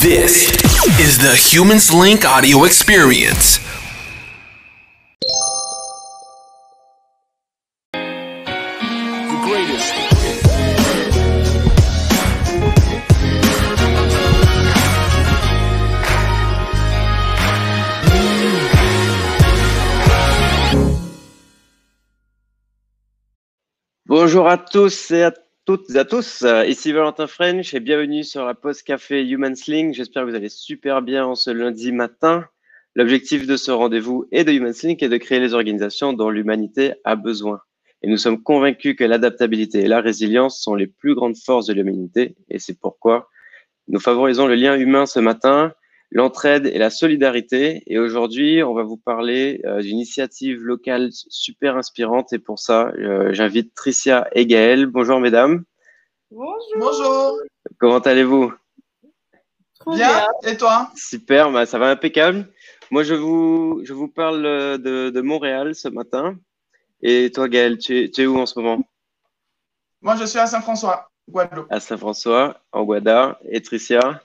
This is the Humans Link audio experience. the greatest. Bonjour à tous et à toutes et à tous. Euh, Ici Valentin French et bienvenue sur la pause café Human Sling. J'espère que vous allez super bien en ce lundi matin. L'objectif de ce rendez-vous et de Human Sling est de créer les organisations dont l'humanité a besoin. Et nous sommes convaincus que l'adaptabilité et la résilience sont les plus grandes forces de l'humanité et c'est pourquoi nous favorisons le lien humain ce matin, l'entraide et la solidarité. Et aujourd'hui, on va vous parler euh, d'une initiative locale super inspirante. Et pour ça, euh, j'invite Tricia et Gaëlle. Bonjour mesdames. Bonjour. Bonjour, Comment allez-vous? Trop bien, et toi? Super, bah, ça va impeccable. Moi, je vous, je vous parle de, de Montréal ce matin. Et toi, Gaëlle, tu es, tu es où en ce moment? Moi, je suis à Saint-François, Guadeloupe. À Saint-François, en Guada. Et Tricia?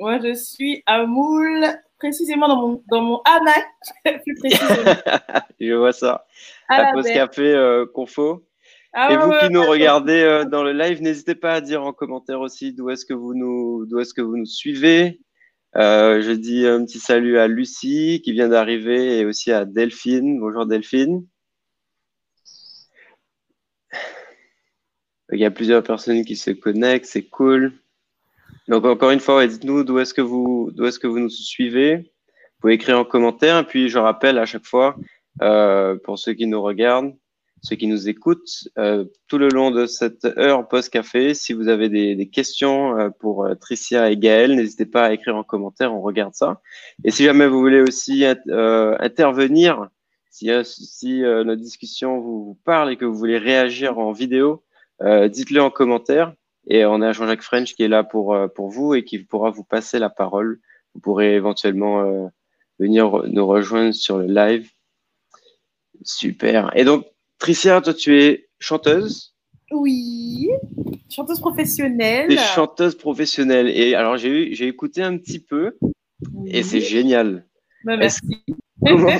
Moi, je suis à Moule, précisément dans mon, dans mon hamac, plus précisément. Je vois ça. À la pause café euh, Confo. Ah Et vous ouais, qui nous ouais. regardez euh, dans le live, n'hésitez pas à dire en commentaire aussi d'où est-ce que vous nous, d'où est-ce que vous nous suivez. Euh, je dis un petit salut à Lucie qui vient d'arriver et aussi à Delphine. Bonjour Delphine. Il y a plusieurs personnes qui se connectent, c'est cool. Donc encore une fois, dites-nous d'où est-ce que vous, d'où est-ce que vous nous suivez. Vous pouvez écrire en commentaire. Et puis je rappelle à chaque fois, euh, pour ceux qui nous regardent, ceux qui nous écoutent, euh, tout le long de cette heure post-café, si vous avez des, questions euh, pour Tricia et Gaël, n'hésitez pas à écrire en commentaire, on regarde ça. Et si jamais vous voulez aussi intervenir, si, si notre discussion vous, parle et que vous voulez réagir en vidéo, dites-le en commentaire. Et on a Jean-Jacques French qui est là pour, euh, pour vous et qui pourra vous passer la parole. Vous pourrez éventuellement euh, venir nous rejoindre sur le live. Super. Et donc, Tricia, toi, tu es chanteuse, Oui, chanteuse professionnelle. tu es chanteuse professionnelle. Et alors, j'ai écouté un petit peu Oui. et c'est génial. Bah, merci. Comment,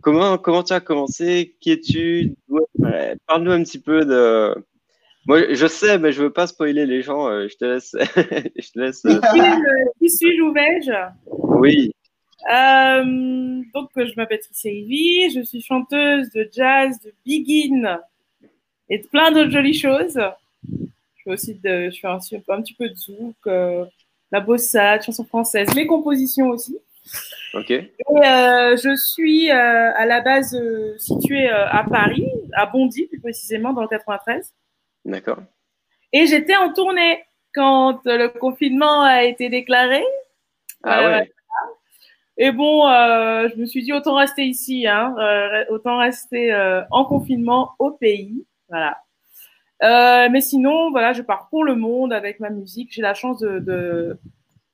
comment, comment tu as commencé? Qui es-tu? Ouais, Parle-nous un petit peu de. Moi, je sais, mais je veux pas spoiler les gens. euh, Je te laisse. je te laisse. euh, Qui, suis-je ou vais-je? Oui. Euh, donc, je m'appelle Tricia Ivy, je suis chanteuse de jazz, de begin et de plein d'autres jolies choses. Je fais aussi de, je fais un, un petit peu de zouk, euh, la bossa, chanson française, mes compositions aussi. Ok. Et, euh, je suis à la base située à Paris, à Bondy plus précisément, dans le 93. D'accord. Et j'étais en tournée quand euh, le confinement a été déclaré. Ah ouais. Et bon, euh, je me suis dit autant rester ici, hein, euh, autant rester euh, en confinement au pays, voilà. Euh, mais sinon, voilà, je parcours le monde avec ma musique. J'ai la chance de, de,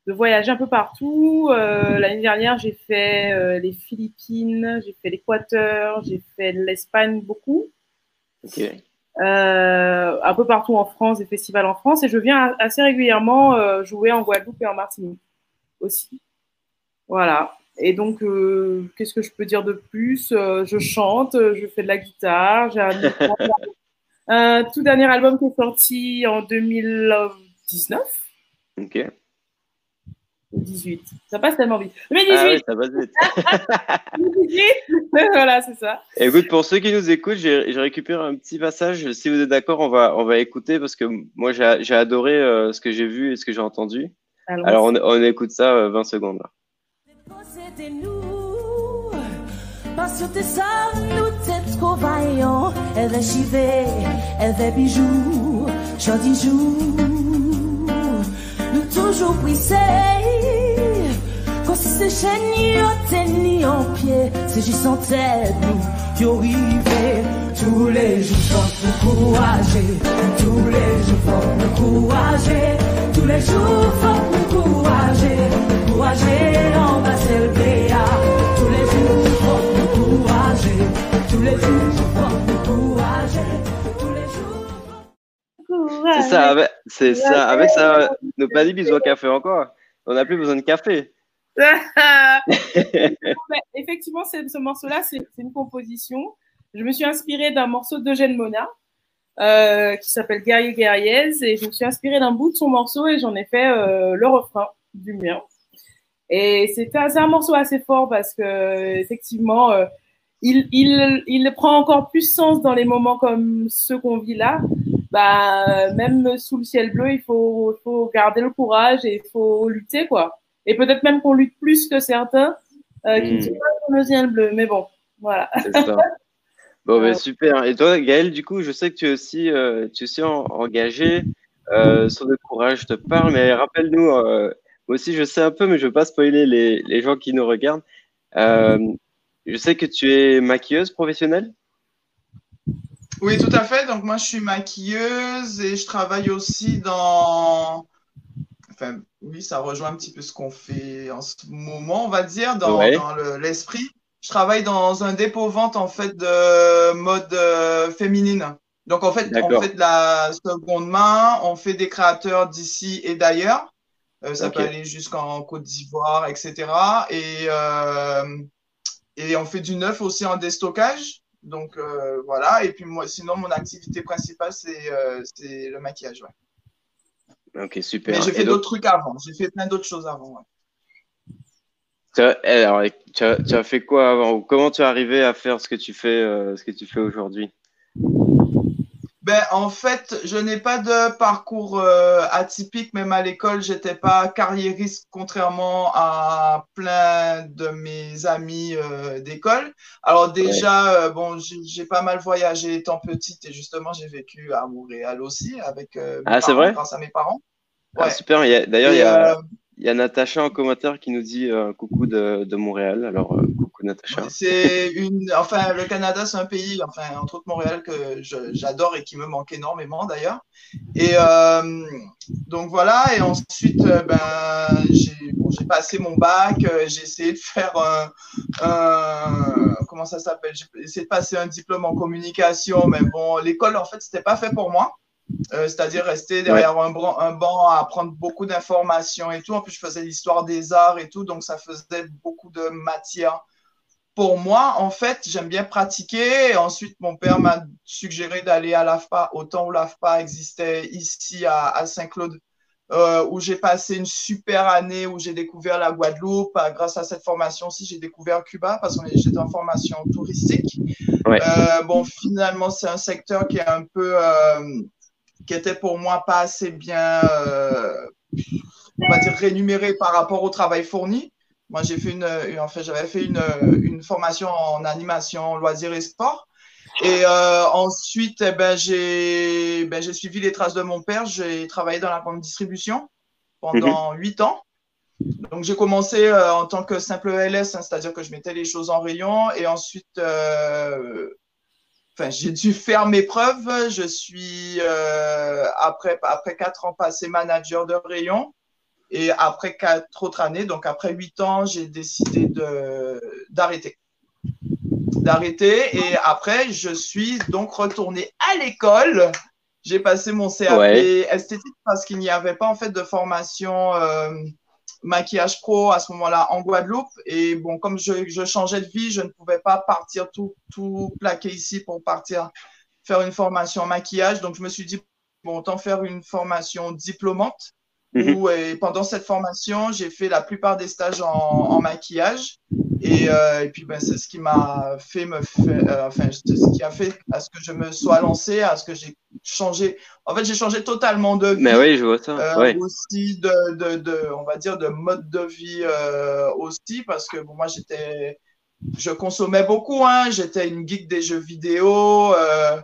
de voyager un peu partout. Euh, L'année dernière, j'ai fait euh, les Philippines, j'ai fait l'Équateur, j'ai fait l'Espagne beaucoup, Ok. Euh, un peu partout en France, des festivals en France, et je viens assez régulièrement euh, jouer en Guadeloupe et en Martinique aussi. Voilà. Et donc, euh, qu'est-ce que je peux dire de plus? Euh, Je chante, euh, je fais de la guitare. J'ai un, un tout dernier album qui est sorti en 2019 Ok. Ou 18. Ça passe tellement vite. 2018, Ah oui, ça va vite. 2018. voilà, c'est ça. Écoute, pour ceux qui nous écoutent, j'ai récupéré un petit passage. Si vous êtes d'accord, on va, on va écouter parce que moi, j'ai j'ai adoré euh, ce que j'ai vu et ce que j'ai entendu. Alors, Alors, on, on écoute ça euh, 20 secondes. là. C'était nous, parce que t'es ça, nous t'es trop vaillant. Elle va chiver, elle va bijoux, joli jour. Nous toujours prissés, quand c'est chaîne, t'es ni en pied, c'est juste en tête, nous, yo rivé. Tous les jours, faut nous courager, tous les jours, faut nous courager, tous les jours, faut nous courager, courager, va s'élever, ah. tous les jours, faut nous courager, tous les jours, faut nous courager, C'est ça, avec, c'est ça. Avec ça, nos bisous au café encore. On n'a plus besoin de café. Effectivement, c'est- ce morceau-là, c'est c'est une composition. Je me suis inspirée d'un morceau d'Eugène Mona euh, qui s'appelle Guerrier Guerriers et je me suis inspirée d'un bout de son morceau et j'en ai fait euh, le refrain du mien. Et c'est un, c'est un morceau assez fort parce que effectivement, euh, il, il, il prend encore plus sens dans les moments comme ceux qu'on vit là. Bah, même sous le ciel bleu, il faut, faut garder le courage et il faut lutter, quoi. Et peut-être même qu'on lutte plus que certains euh, qui ne Mm. sont pas sur le ciel bleu. Mais bon, voilà. Ça. Bon, ben, super. Et toi, Gaël, du coup, je sais que tu es aussi, euh, tu es aussi en- engagé euh, sur le courage, je te parle, mais rappelle-nous, euh, moi aussi, je sais un peu, mais je veux pas spoiler les, les gens qui nous regardent. Euh, je sais que tu es maquilleuse professionnelle? Oui, tout à fait. Donc, moi, je suis maquilleuse et je travaille aussi dans. Enfin, oui, ça rejoint un petit peu ce qu'on fait en ce moment, on va dire, dans, Ouais. dans le- l'esprit. je travaille dans un dépôt-vente, en fait, de mode euh, féminine. Donc, en fait, on fait de la seconde main, on fait des créateurs d'ici et d'ailleurs. Euh, ça peut aller jusqu'en Côte d'Ivoire, etc. Et, euh, et on fait du neuf aussi en déstockage. Donc euh, voilà. Et puis moi, sinon, mon activité principale, c'est euh, le maquillage. Ouais. Ok, super. Mais j'ai fait d'autres trucs avant. J'ai fait plein d'autres choses avant. ouais. tu as, eh, alors, tu as, tu as fait quoi avant? Comment tu es arrivé à faire ce que tu fais, euh, ce que tu fais aujourd'hui? Ben, en fait, je n'ai pas de parcours euh, atypique. Même à l'école, j'étais pas carriériste, contrairement à plein de mes amis euh, d'école. Alors déjà, euh, bon, j'ai pas mal voyagé étant petite et justement, j'ai vécu à Montréal aussi avec mes Ah, c'est parents, vrai? grâce à mes parents. Ah, Ouais. Super. il y a- D'ailleurs, il y, a- il y a Natacha en commentaire qui nous dit coucou de, de Montréal. Alors, Natacha. C'est une, enfin, le Canada, c'est un pays, enfin, entre autres Montréal, que j'adore et qui me manque énormément d'ailleurs. Et euh, donc voilà, et ensuite, euh, ben, j'ai bon, passé mon bac, euh, j'ai essayé de faire un, un- comment ça s'appelle, j'ai essayé de passer un diplôme en communication, mais bon, l'école, en fait, c'était pas fait pour moi. Euh, c'est-à-dire rester derrière un banc à apprendre beaucoup d'informations et tout. En plus, je faisais l'histoire des arts et tout, donc ça faisait beaucoup de matière pour moi, en fait, j'aime bien pratiquer. Ensuite, mon père m'a suggéré d'aller à l'AFPA, au temps où l'AFPA existait ici à, à Saint-Claude, euh, où j'ai passé une super année, où j'ai découvert la Guadeloupe. Ah, Grâce à cette formation aussi, j'ai découvert Cuba parce que j'étais en formation touristique. Ouais. Euh, bon, finalement, c'est un secteur qui est un peu, euh, qui était pour moi pas assez bien, euh, on va dire, rémunéré par rapport au travail fourni. Moi, j'ai fait une, une- en fait, j'avais fait une, une formation en animation, loisirs et sport. Et euh, ensuite, eh ben, j'ai ben, j'ai suivi les traces de mon père. J'ai travaillé dans la grande distribution pendant huit ans. Donc, j'ai commencé euh, en tant que simple LS, hein, c'est-à-dire que je mettais les choses en rayon. Et ensuite, euh, j'ai dû faire mes preuves. Je suis, euh, après, après quatre ans, passé manager de rayon. Et après quatre autres années, donc après huit ans, j'ai décidé de d'arrêter. D'arrêter. Et après, je suis donc retourné à l'école. J'ai passé mon CAP Ouais. esthétique parce qu'il n'y avait pas en fait de formation euh, maquillage pro à ce moment-là en Guadeloupe. Et bon, comme je, je changeais de vie, je ne pouvais pas partir tout, tout plaquer ici pour partir faire une formation en maquillage. Donc, je me suis dit, bon, autant faire une formation diplômante Où et pendant cette formation, j'ai fait la plupart des stages en, en maquillage. Et, euh, et puis, ben, c'est ce qui m'a fait me faire, euh, enfin, c'est ce qui a fait à ce que je me sois lancé, à ce que j'ai changé. En fait, j'ai changé totalement de vie. Mais oui, je vois ça. Euh, ouais. aussi de, de, de, on va dire, de mode de vie euh, aussi, parce que bon, moi, j'étais, je consommais beaucoup, hein, j'étais une geek des jeux vidéo, euh,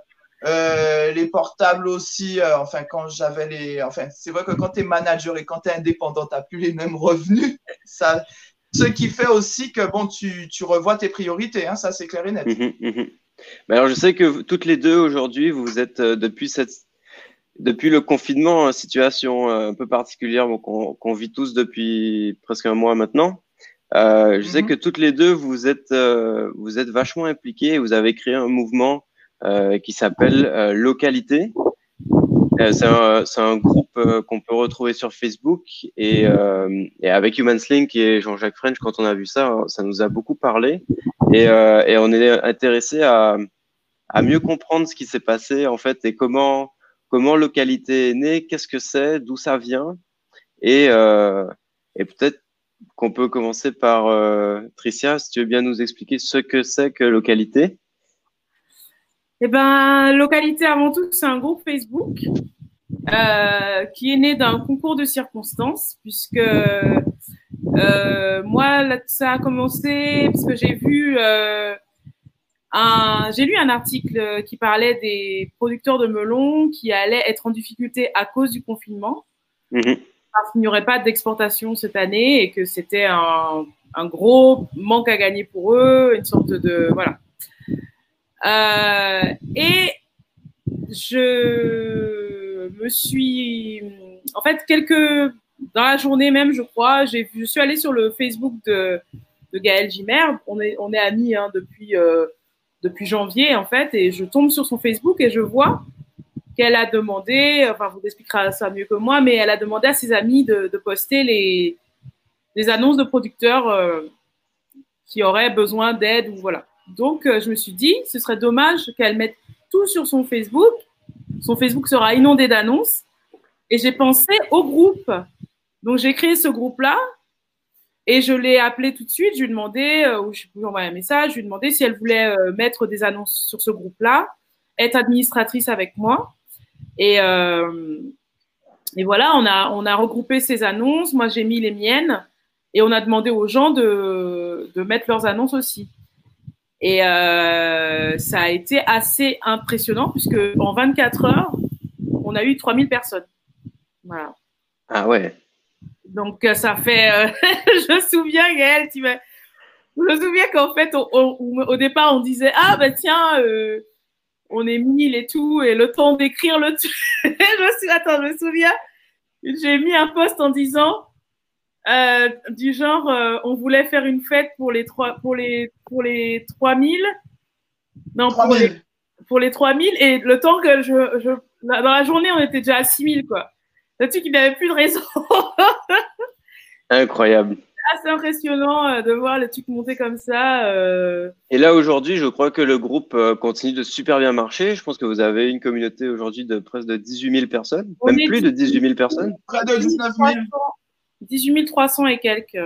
euh, les portables aussi, euh, enfin, quand j'avais les, enfin, c'est vrai que quand tu es manager et quand tu es indépendant, tu plus les mêmes revenus, ça, ce qui fait aussi que, bon, tu, tu revois tes priorités, hein, ça, c'est clair et net. Mhm, mhm. Mais alors, je sais que vous- toutes les deux aujourd'hui, vous êtes euh, depuis cette depuis le confinement, en situation un peu particulière bon, qu'on vit tous depuis presque un mois maintenant. Je sais Mhm. que toutes les deux, vous êtes vous êtes vachement impliquées. Vous avez créé un mouvement qui s'appelle euh, Localité. Euh, c'est un, un groupe euh, qu'on peut retrouver sur Facebook et, euh, et avec HumanSlink et Jean-Jacques French, quand on a vu ça, ça nous a beaucoup parlé et, euh, et on est intéressé à, à mieux comprendre ce qui s'est passé en fait et comment comment localité est née, qu'est-ce que c'est, d'où ça vient et, euh, et peut-être qu'on peut commencer par euh, Tricia, si tu veux bien nous expliquer ce que c'est que localité. Eh ben, localité avant tout, c'est un groupe Facebook euh, qui est né d'un concours de circonstances, puisque euh, moi, là, ça a commencé parce que j'ai vu euh, un, j'ai lu un article qui parlait des producteurs de melons qui allaient être en difficulté à cause du confinement, Mhm. parce qu'il n'y aurait pas d'exportation cette année et que c'était un, un gros manque à gagner pour eux, une sorte de voilà. Euh, et je me suis, en fait, quelques dans la journée même, je crois, j'ai je suis allée sur le Facebook de, de Gaël Gimer. On est, on est amis hein, depuis euh, depuis janvier en fait, et je tombe sur son Facebook et je vois qu'elle a demandé, enfin vous expliquera ça mieux que moi, mais elle a demandé à ses amis de, de poster les les annonces de producteurs euh, qui auraient besoin d'aide ou voilà. Donc euh, je me suis dit, ce serait dommage qu'elle mette tout sur son Facebook. Son Facebook sera inondé d'annonces. Et j'ai pensé au groupe. Donc j'ai créé ce groupe-là et je l'ai appelé tout de suite. Je lui ai demandé, euh, ou je lui ai envoyé un message, je lui ai demandé si elle voulait euh, mettre des annonces sur ce groupe-là, être administratrice avec moi. Et, voilà, on a, on a regroupé ces annonces. Moi, j'ai mis les miennes et on a demandé aux gens de mettre leurs annonces aussi. Et euh, ça a été assez impressionnant puisque en 24 heures, on a eu 3000 personnes. Voilà. Ah ouais. Donc euh, ça fait, euh, je me souviens Gaëlle, tu m'as- je me souviens qu'en fait on- on- au départ on disait ah bah tiens euh, on est 1000 et tout et le temps d'écrire le truc. je me suis, attends, je me souviens, j'ai mis un post en disant euh, du genre euh, on voulait faire une fête pour les trois pour les pour les 3000 non pour les, 3000. pour les 3000 et le temps que je, je dans la journée on était déjà à 6000 quoi. Le truc il n'avait plus de raison. Incroyable. assez impressionnant euh, de voir le truc monter comme ça. euh. Et là, aujourd'hui, je crois que le groupe euh, continue de super bien marcher. Je pense que vous avez une communauté aujourd'hui de presque de 18 000 personnes, On même plus de 18 000 personnes. Près de 19 000. 18 300 et quelques.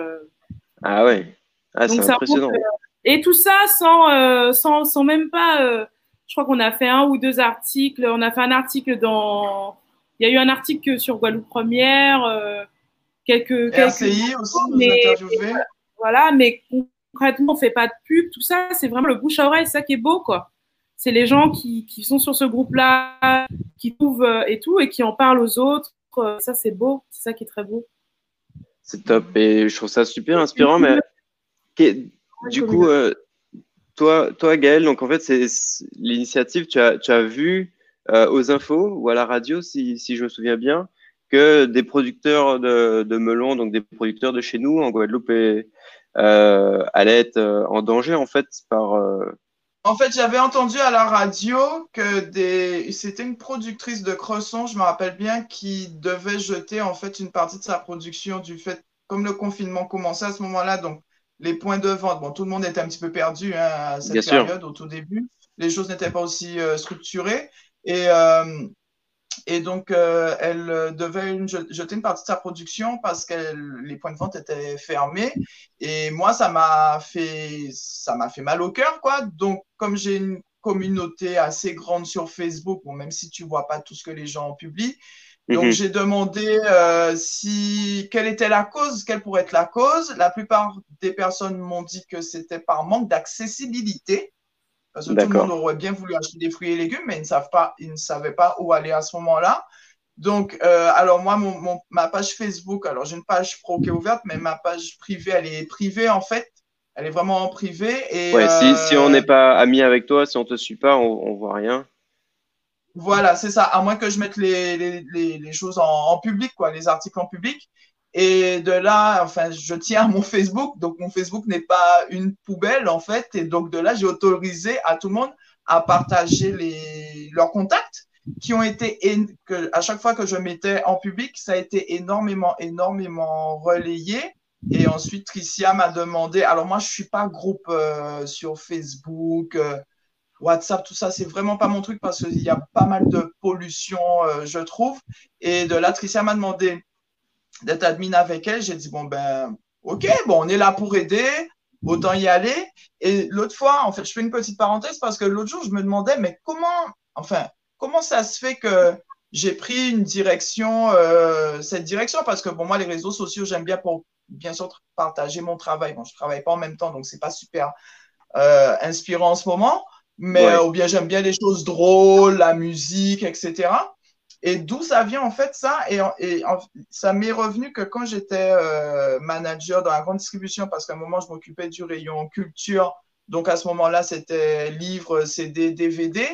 Ah ouais. Ah, c'est impressionnant. euh, Et tout ça sans, euh, sans, sans même pas. euh, je crois qu'on a fait un ou deux articles. On a fait un article dans. Il y a eu un article sur Guadeloupe Première. euh, quelques, quelques. RCI aussi, vous Mais-. Voilà, mais concrètement, on fait pas de pub, tout ça, c'est vraiment le bouche à oreille, c'est ça qui est beau, quoi. C'est les gens qui, qui sont sur ce groupe-là, qui trouvent et tout, et qui en parlent aux autres. Ça, c'est beau, c'est ça qui est très beau. C'est top. Et je trouve ça super inspirant. Mais du coup, euh, toi, toi, Gaël, donc en fait, c'est l'initiative, tu as, tu as vu euh, aux infos ou à la radio, si, si je me souviens bien, que des producteurs de, de melons, donc des producteurs de chez nous, en Guadeloupe, et, euh, allaient être euh, en danger, en fait, par. euh, En fait, j'avais entendu à la radio que des... c'était une productrice de Cresson, je me rappelle bien, qui devait jeter en fait une partie de sa production du fait, comme le confinement commençait à ce moment-là, donc les points de vente, bon, tout le monde était un petit peu perdu hein, à cette Bien sûr. période au tout début, les choses n'étaient pas aussi euh, structurées et euh, et donc euh, elle devait une- jeter une partie de sa production parce que les points de vente étaient fermés et moi, ça m'a fait, ça m'a fait mal au cœur, quoi. Donc, comme j'ai une communauté assez grande sur Facebook, bon, même si tu vois pas tout ce que les gens publient, donc mhm. j'ai demandé euh, si quelle était la cause, quelle pourrait être la cause. La plupart des personnes m'ont dit que c'était par manque d'accessibilité, parce que tout le monde aurait bien voulu acheter des fruits et légumes, mais ils ne savent pas, ils ne savaient pas où aller à ce moment-là. Donc, euh, alors moi, mon, mon- ma page Facebook, alors j'ai une page pro qui est ouverte, mais ma page privée, elle est privée en fait. Elle est vraiment en privé. Et, Ouais, si, euh, si on n'est pas amis avec toi, si on te suit pas, on, on voit rien. Voilà, c'est ça. À moins que je mette les, les, les, les choses en, en public, quoi, les articles en public. Et de là, enfin, je tiens à mon Facebook. Donc, mon Facebook n'est pas une poubelle, en fait. Et donc, de là, j'ai autorisé à tout le monde à partager les, leurs contacts. qui ont été, que à chaque fois que je mettais en public, ça a été énormément, énormément relayé. Et ensuite, Tricia m'a demandé. Alors moi, je suis pas groupe euh, sur Facebook, euh, WhatsApp, tout ça. C'est vraiment pas mon truc parce qu'il y a pas mal de pollution, euh, je trouve. Et de là, Tricia m'a demandé d'être admin avec elle. J'ai dit bon ben, ok, bon, on est là pour aider. Autant y aller. Et l'autre fois, en fait, je fais une petite parenthèse parce que l'autre jour, je me demandais, mais comment, enfin, comment ça se fait que j'ai pris une direction, euh, cette direction? Parce que bon, moi, les réseaux sociaux, j'aime bien pour bien sûr partager mon travail. Bon, je travaille pas en même temps, donc c'est pas super euh, inspirant en ce moment. Mais Ouais. euh, ou bien j'aime bien les choses drôles, la musique, etc. Et d'où ça vient en fait ça? Et, et en- ça m'est revenu que quand j'étais euh, manager dans la grande distribution, parce qu'à un moment je m'occupais du rayon culture, donc à ce moment-là c'était livres, CD, DVD,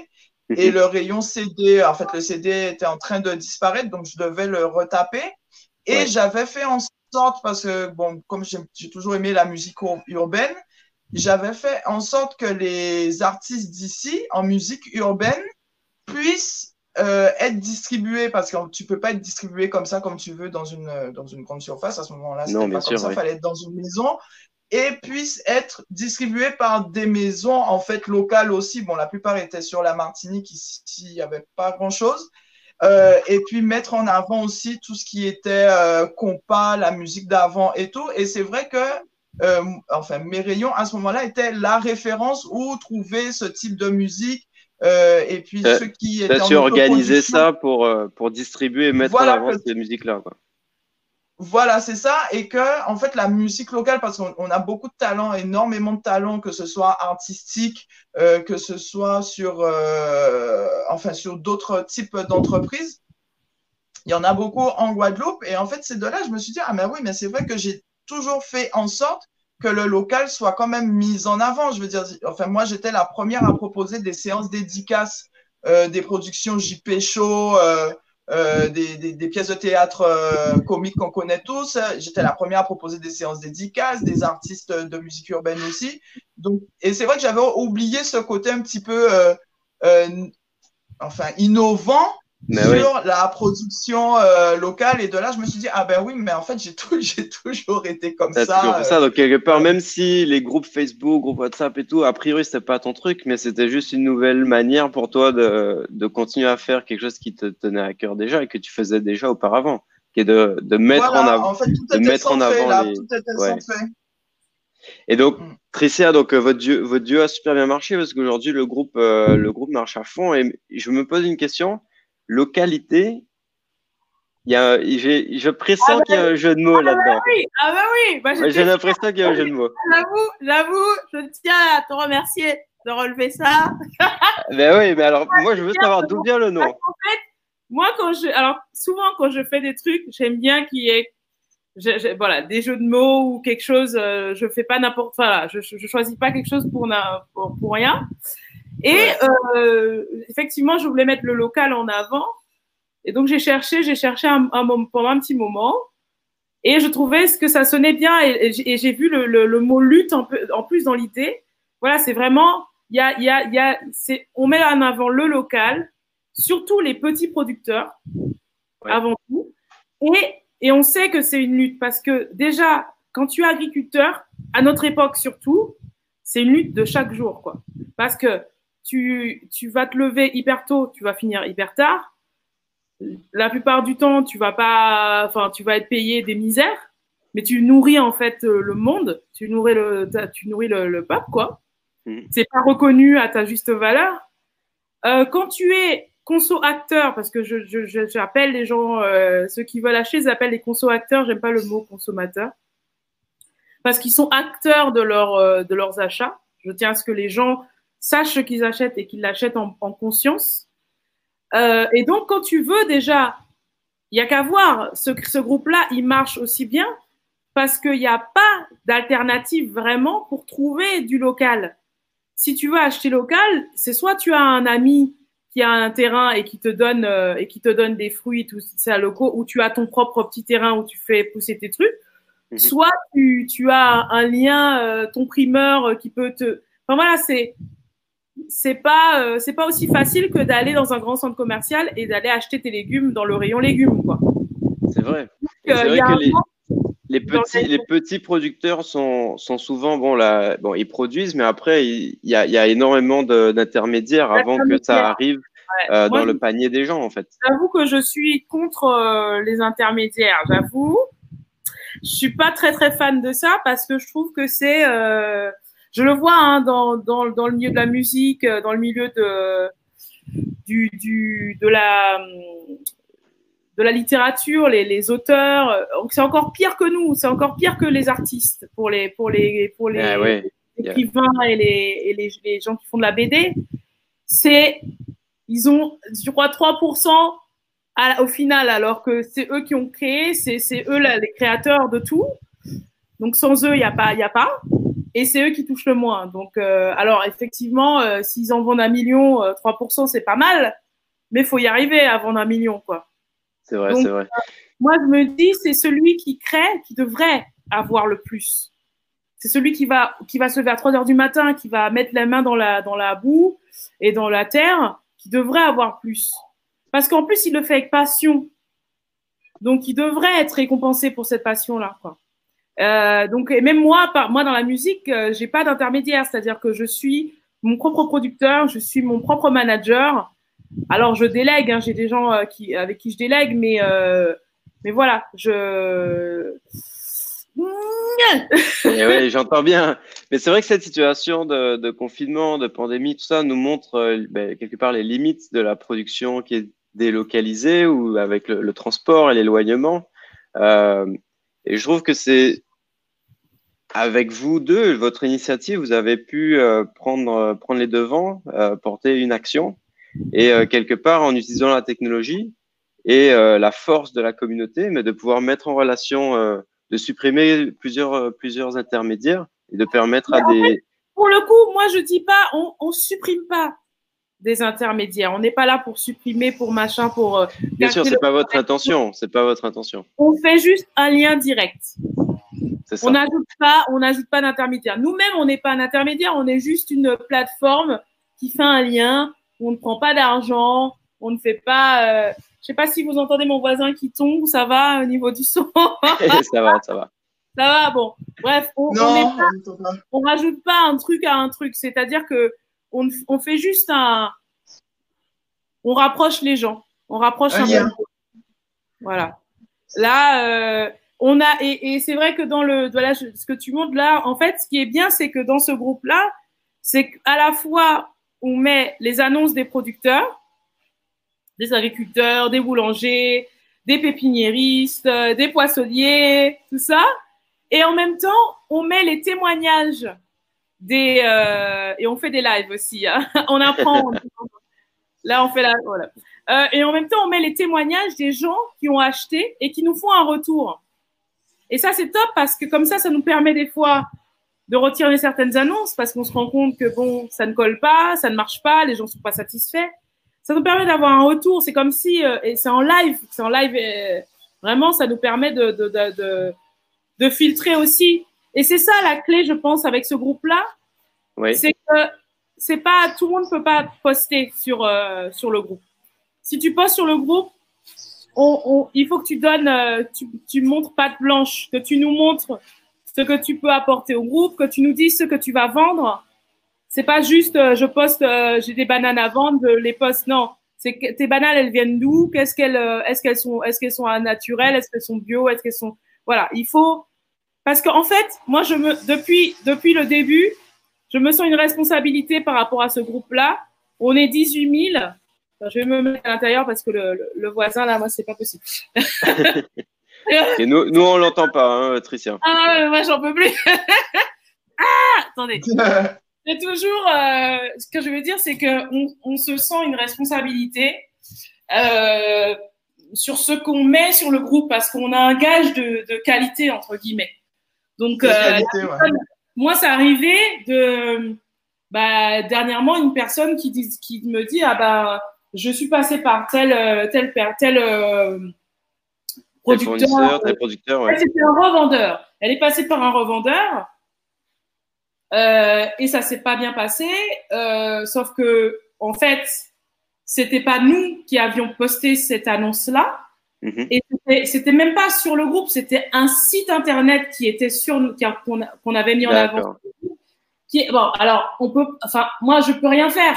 et le rayon CD, en fait le CD était en train de disparaître, donc je devais le retaper. Et Ouais. j'avais fait en sorte, parce que bon, comme j'ai j'ai toujours aimé la musique ur- urbaine, j'avais fait en sorte que les artistes d'ici en musique urbaine puissent euh, être distribués parce que tu peux pas être distribué comme ça comme tu veux dans une euh, dans une grande surface. À ce moment-là c'était pas comme sûr, ça ouais. fallait être dans une maison et puissent être distribués par des maisons en fait locales aussi. Bon la plupart étaient sur la Martinique ici il y avait pas grand chose euh, et puis mettre en avant aussi tout ce qui était euh, compas la musique d'avant et tout. Et c'est vrai que euh, enfin mes rayons à ce moment-là étaient la référence où trouver ce type de musique euh, et puis T'as- ceux qui étaient organiser autoproduction. ça pour, euh, pour distribuer et mettre Voilà, en avant ces musiques-là. quoi. Voilà, c'est ça. Et que, en fait, la musique locale, parce qu'on on a beaucoup de talents, énormément de talents, que ce soit artistique, euh, que ce soit sur, euh, enfin, sur d'autres types d'entreprises. Il y en a beaucoup en Guadeloupe. Et en fait, c'est de là, je me suis dit, ah, mais oui, mais c'est vrai que j'ai toujours fait en sorte que le local soit quand même mis en avant. Je veux dire, enfin, moi, j'étais la première à proposer des séances dédicaces, euh, des productions JP Show, euh, euh, des, des, pièces de théâtre comiques qu'on connaît tous. J'étais la première à proposer des séances dédicaces, des artistes de musique urbaine aussi. Donc, et c'est vrai que j'avais oublié ce côté un petit peu, enfin, innovant Mais sur oui. la production euh, locale. Et de là, je me suis dit, ah ben oui, mais en fait, j'ai toujours été comme ça. toujours euh, ça. Donc, quelque part, ouais. même si les groupes Facebook, groupes WhatsApp et tout, a priori, c'était pas ton truc, mais c'était juste une nouvelle manière pour toi de, de continuer à faire quelque chose qui te tenait à cœur déjà et que tu faisais déjà auparavant, qui est de, de mettre voilà, en avant. En fait, tout de mettre en avant là. les- Tout était Ouais. centré. Et donc, Mm. Tricia, donc euh, votre duo, votre duo a super bien marché parce qu'aujourd'hui le groupe, le groupe marche à fond. Et je me pose une question localité. Il y a, j'ai, je pressens qu'il y a un jeu de mots là-dedans. Oui, ah bah oui, bah, J'ai l'impression qu'il y a un jeu de mots. j'avoue, j'avoue, je tiens à te remercier de relever ça. Ben oui, mais alors moi je veux savoir d'où vient le nom. Parce qu'en fait, moi, quand je, alors souvent quand je fais des trucs, j'aime bien qu'il y ait, je- je- voilà, des jeux de mots ou quelque chose. euh, je fais pas n'importe, voilà, je, je, je choisis pas quelque chose pour na- pour, pour rien. Et euh, effectivement, je voulais mettre le local en avant. Et donc j'ai cherché, j'ai cherché un, un moment, pendant un petit moment. Et je trouvais ce que ça sonnait bien et, et j'ai- vu le, le, le mot lutte en, plus dans l'idée. Voilà, c'est vraiment, il y a, il y a, il y a, on met en avant le local, surtout les petits producteurs, Ouais. avant tout. Et, et on sait que c'est une lutte parce que déjà, quand tu es agriculteur, à notre époque surtout, c'est une lutte de chaque jour, quoi. Parce que tu, tu vas te lever hyper tôt, tu vas finir hyper tard. La plupart du temps, tu vas pas, enfin, tu vas être payé des misères, mais tu nourris en fait euh, le monde, tu nourris le, tu nourris le, le peuple, quoi. Mhm. C'est pas reconnu à ta juste valeur. Euh, quand tu es conso-acteur, parce que je, je, je- j'appelle les gens, euh, ceux qui veulent acheter, ils appellent les conso-acteurs, j'aime pas le mot consommateur, parce qu'ils sont acteurs de, leur, euh, de leurs achats. Je tiens à ce que les gens sachent ce qu'ils achètent et qu'ils l'achètent en, en conscience. Euh, et donc, quand tu veux déjà, il y a qu'à voir, ce, ce groupe-là, il marche aussi bien parce qu'il n'y a pas d'alternative vraiment pour trouver du local. Si tu veux acheter local, c'est soit tu as un ami qui a un terrain et qui te donne euh, et qui te donne des fruits, tout ça locaux, ou tu as ton propre petit terrain où tu fais pousser tes trucs, Mhm. soit tu, tu as un lien, euh, ton primeur euh, qui peut te. Enfin voilà, c'est c'est pas euh, c'est pas aussi facile que d'aller dans un grand centre commercial et d'aller acheter tes légumes dans le rayon légumes quoi. C'est vrai. Euh, C'est vrai que les, petits, le- les petits producteurs sont, sont souvent, bon, là, bon, ils produisent, mais après, il y a, y a énormément d'intermédiaires avant que ça arrive Ouais. euh, Moi, dans le panier des gens, en fait. J'avoue que je suis contre euh, les intermédiaires, j'avoue. Je suis pas très très fan de ça parce que je trouve que c'est, je le vois hein, dans, dans, dans le milieu de la musique, euh, dans le milieu de du, du de la de la littérature, les, les auteurs, euh, c'est encore pire que nous, c'est encore pire que les artistes pour les pour les pour les Ah ouais. écrivains et les, et les, les gens qui font de la BD, c'est ils ont, je crois, 3% à- au final, alors que c'est eux qui ont créé, c'est c'est eux là, les créateurs de tout. Donc sans eux, il n'y a pas, il y a pas. Et c'est eux qui touchent le moins. Donc euh, alors effectivement, euh, s'ils en vendent un million, euh, 3% c'est pas mal, mais faut y arriver à vendre un million quoi. C'est vrai, c'est vrai. Moi, je me dis, c'est celui qui crée qui devrait avoir le plus. C'est celui qui va, qui va se lever à 3 heures du matin, qui va mettre la main dans la, dans la boue et dans la terre, qui devrait avoir plus. Parce qu'en plus, il le fait avec passion. Donc, il devrait être récompensé pour cette passion-là. Quoi. Euh, donc, et même moi, par, moi, dans la musique, euh, j'ai pas d'intermédiaire. C'est-à-dire que je suis mon propre producteur, je suis mon propre manager. Alors, je délègue, hein, j'ai des gens euh, qui, avec qui je délègue, mais, euh, mais voilà, je. Et ouais, j'entends bien. Mais c'est vrai que cette situation de, de confinement, de pandémie, tout ça nous montre ben, quelque part les limites de la production qui est délocalisée ou avec le, le transport et l'éloignement. Et je trouve que c'est avec vous deux, votre initiative, vous avez pu euh, prendre, euh, prendre les devants, euh, porter une action et euh, quelque part en utilisant la technologie et euh, la force de la communauté, mais de pouvoir mettre en relation euh, de supprimer plusieurs, plusieurs intermédiaires et de permettre à des. Pour le coup, moi, je dis pas, on, on supprime pas des intermédiaires. On n'est pas là pour supprimer, pour machin, pour. Bien sûr, c'est pas votre intention, c'est pas votre intention. On fait juste un lien direct. Ça. On n'ajoute pas, on n'ajoute pas d'intermédiaire. Nous-mêmes, on n'est pas un intermédiaire, on est juste une plateforme qui fait un lien. On ne prend pas d'argent, on ne fait pas. Euh, je sais pas si vous entendez mon voisin qui tombe, ça va au niveau du son? ça va, ça va. ça va, bon. Bref, on, Non, pas on pas. on rajoute pas un truc à un truc. C'est-à-dire que on, on fait juste un, on rapproche les gens, on rapproche Un un, lien. peu. Voilà. Là, euh, on a et, et c'est vrai que dans le, voilà, ce que tu montres là, en fait, ce qui est bien, c'est que dans ce groupe-là, c'est qu'à la fois on met les annonces des producteurs, des agriculteurs, des boulangers, des pépiniéristes, euh, des poissonniers, tout ça. Et en même temps, on met les témoignages des euh, et on fait des lives aussi. hein. on apprend. Là, on fait la voilà. Euh, et en même temps, on met les témoignages des gens qui ont acheté et qui nous font un retour. Et ça, c'est top parce que comme ça, ça nous permet des fois de retirer certaines annonces parce qu'on se rend compte que bon, ça ne colle pas, ça ne marche pas, les gens sont pas satisfaits. Ça nous permet d'avoir un retour. C'est comme si euh, et c'est en live, c'est en live. euh, vraiment, ça nous permet de de, de, de de filtrer aussi. Et c'est ça la clé, je pense, avec ce groupe-là, Oui, c'est que c'est pas tout le monde peut pas poster sur euh, sur le groupe. Si tu postes sur le groupe, on, on- il faut que tu donnes, euh, tu, tu montres patte blanche, que tu nous montres ce que tu peux apporter au groupe, que tu nous dises ce que tu vas vendre. C'est pas juste euh, je poste, euh, j'ai des bananes à vendre, les poste. Non, c'est tes bananes, elles viennent d'où? Qu'est-ce qu'elles, est-ce qu'elles sont, est-ce qu'elles sont naturelles Est-ce qu'elles sont bio? Est-ce qu'elles sont, voilà, il faut parce qu'en fait, moi, je me, depuis, depuis le début, je me sens une responsabilité par rapport à ce groupe-là. On est 18 000. Je vais me mettre à l'intérieur parce que le, le, le voisin, là, moi, c'est pas possible. et nous, nous on l'entend pas, hein, Tricia. Ah, moi, j'en peux plus. ah, attendez. C'est toujours, euh, ce que je veux dire, c'est que on, on se sent une responsabilité euh, sur ce qu'on met sur le groupe parce qu'on a un gage de, de qualité entre guillemets. Donc, De euh, qualité, ouais. moi, c'est arrivé de, bah, dernièrement, une personne qui, dit, qui me dit, ah bah, je suis passé par tel, euh, tel, tel, tel euh, Tel producteur. fournisseur, tel producteur, ouais. Elle, c'était un revendeur. Elle est passée par un revendeur. Euh, et ça s'est pas bien passé. Euh, sauf que, en fait, c'était pas nous qui avions posté cette annonce-là. Mhm. Et c'était- même pas sur le groupe, c'était un site internet qui était sur a- qu'on avait mis en avant. Qui bon, alors on peut, enfin moi je peux rien faire.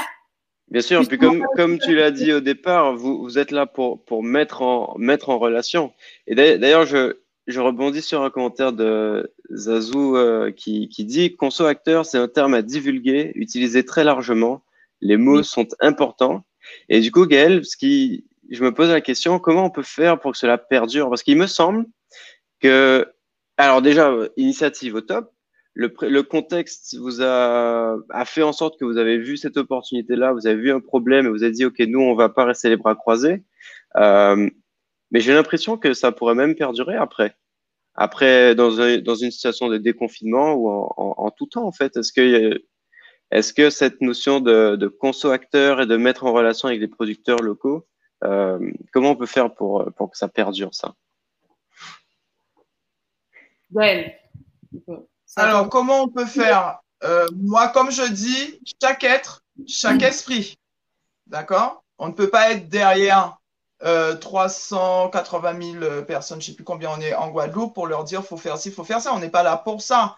Bien sûr, puis comme, comme tu l'as dit au départ, vous, vous êtes là pour, pour mettre, en, mettre en relation. Et d'ailleurs- je, je rebondis sur un commentaire de Zazou euh, qui, qui dit Conso acteur, c'est un terme à divulguer, utilisé très largement. Les mots Oui. sont importants. Et du coup, Gaël, ce qui, je me pose la question comment on peut faire pour que cela perdure? Parce qu'il me semble que, alors déjà, euh, initiative au top. Le, le contexte vous a, a fait en sorte que vous avez vu cette opportunité-là, vous avez vu un problème et vous avez dit, OK, nous, on va pas rester les bras croisés. Euh, mais j'ai l'impression que ça pourrait même perdurer après. Après, dans, un- dans une situation de déconfinement ou en, en, tout temps, en fait. Est-ce que, est-ce que cette notion de, de conso-acteur et de mettre en relation avec les producteurs locaux, euh, comment on peut faire pour, pour que ça perdure, ça? Gaël. Ça- Alors, comment on peut faire? Euh, Moi, comme je dis, chaque être, chaque esprit, d'accord? On ne peut pas être derrière euh, 380 000 personnes, je ne sais plus combien on est en Guadeloupe, pour leur dire faut faire ci, faut faire ça. On n'est pas là pour ça.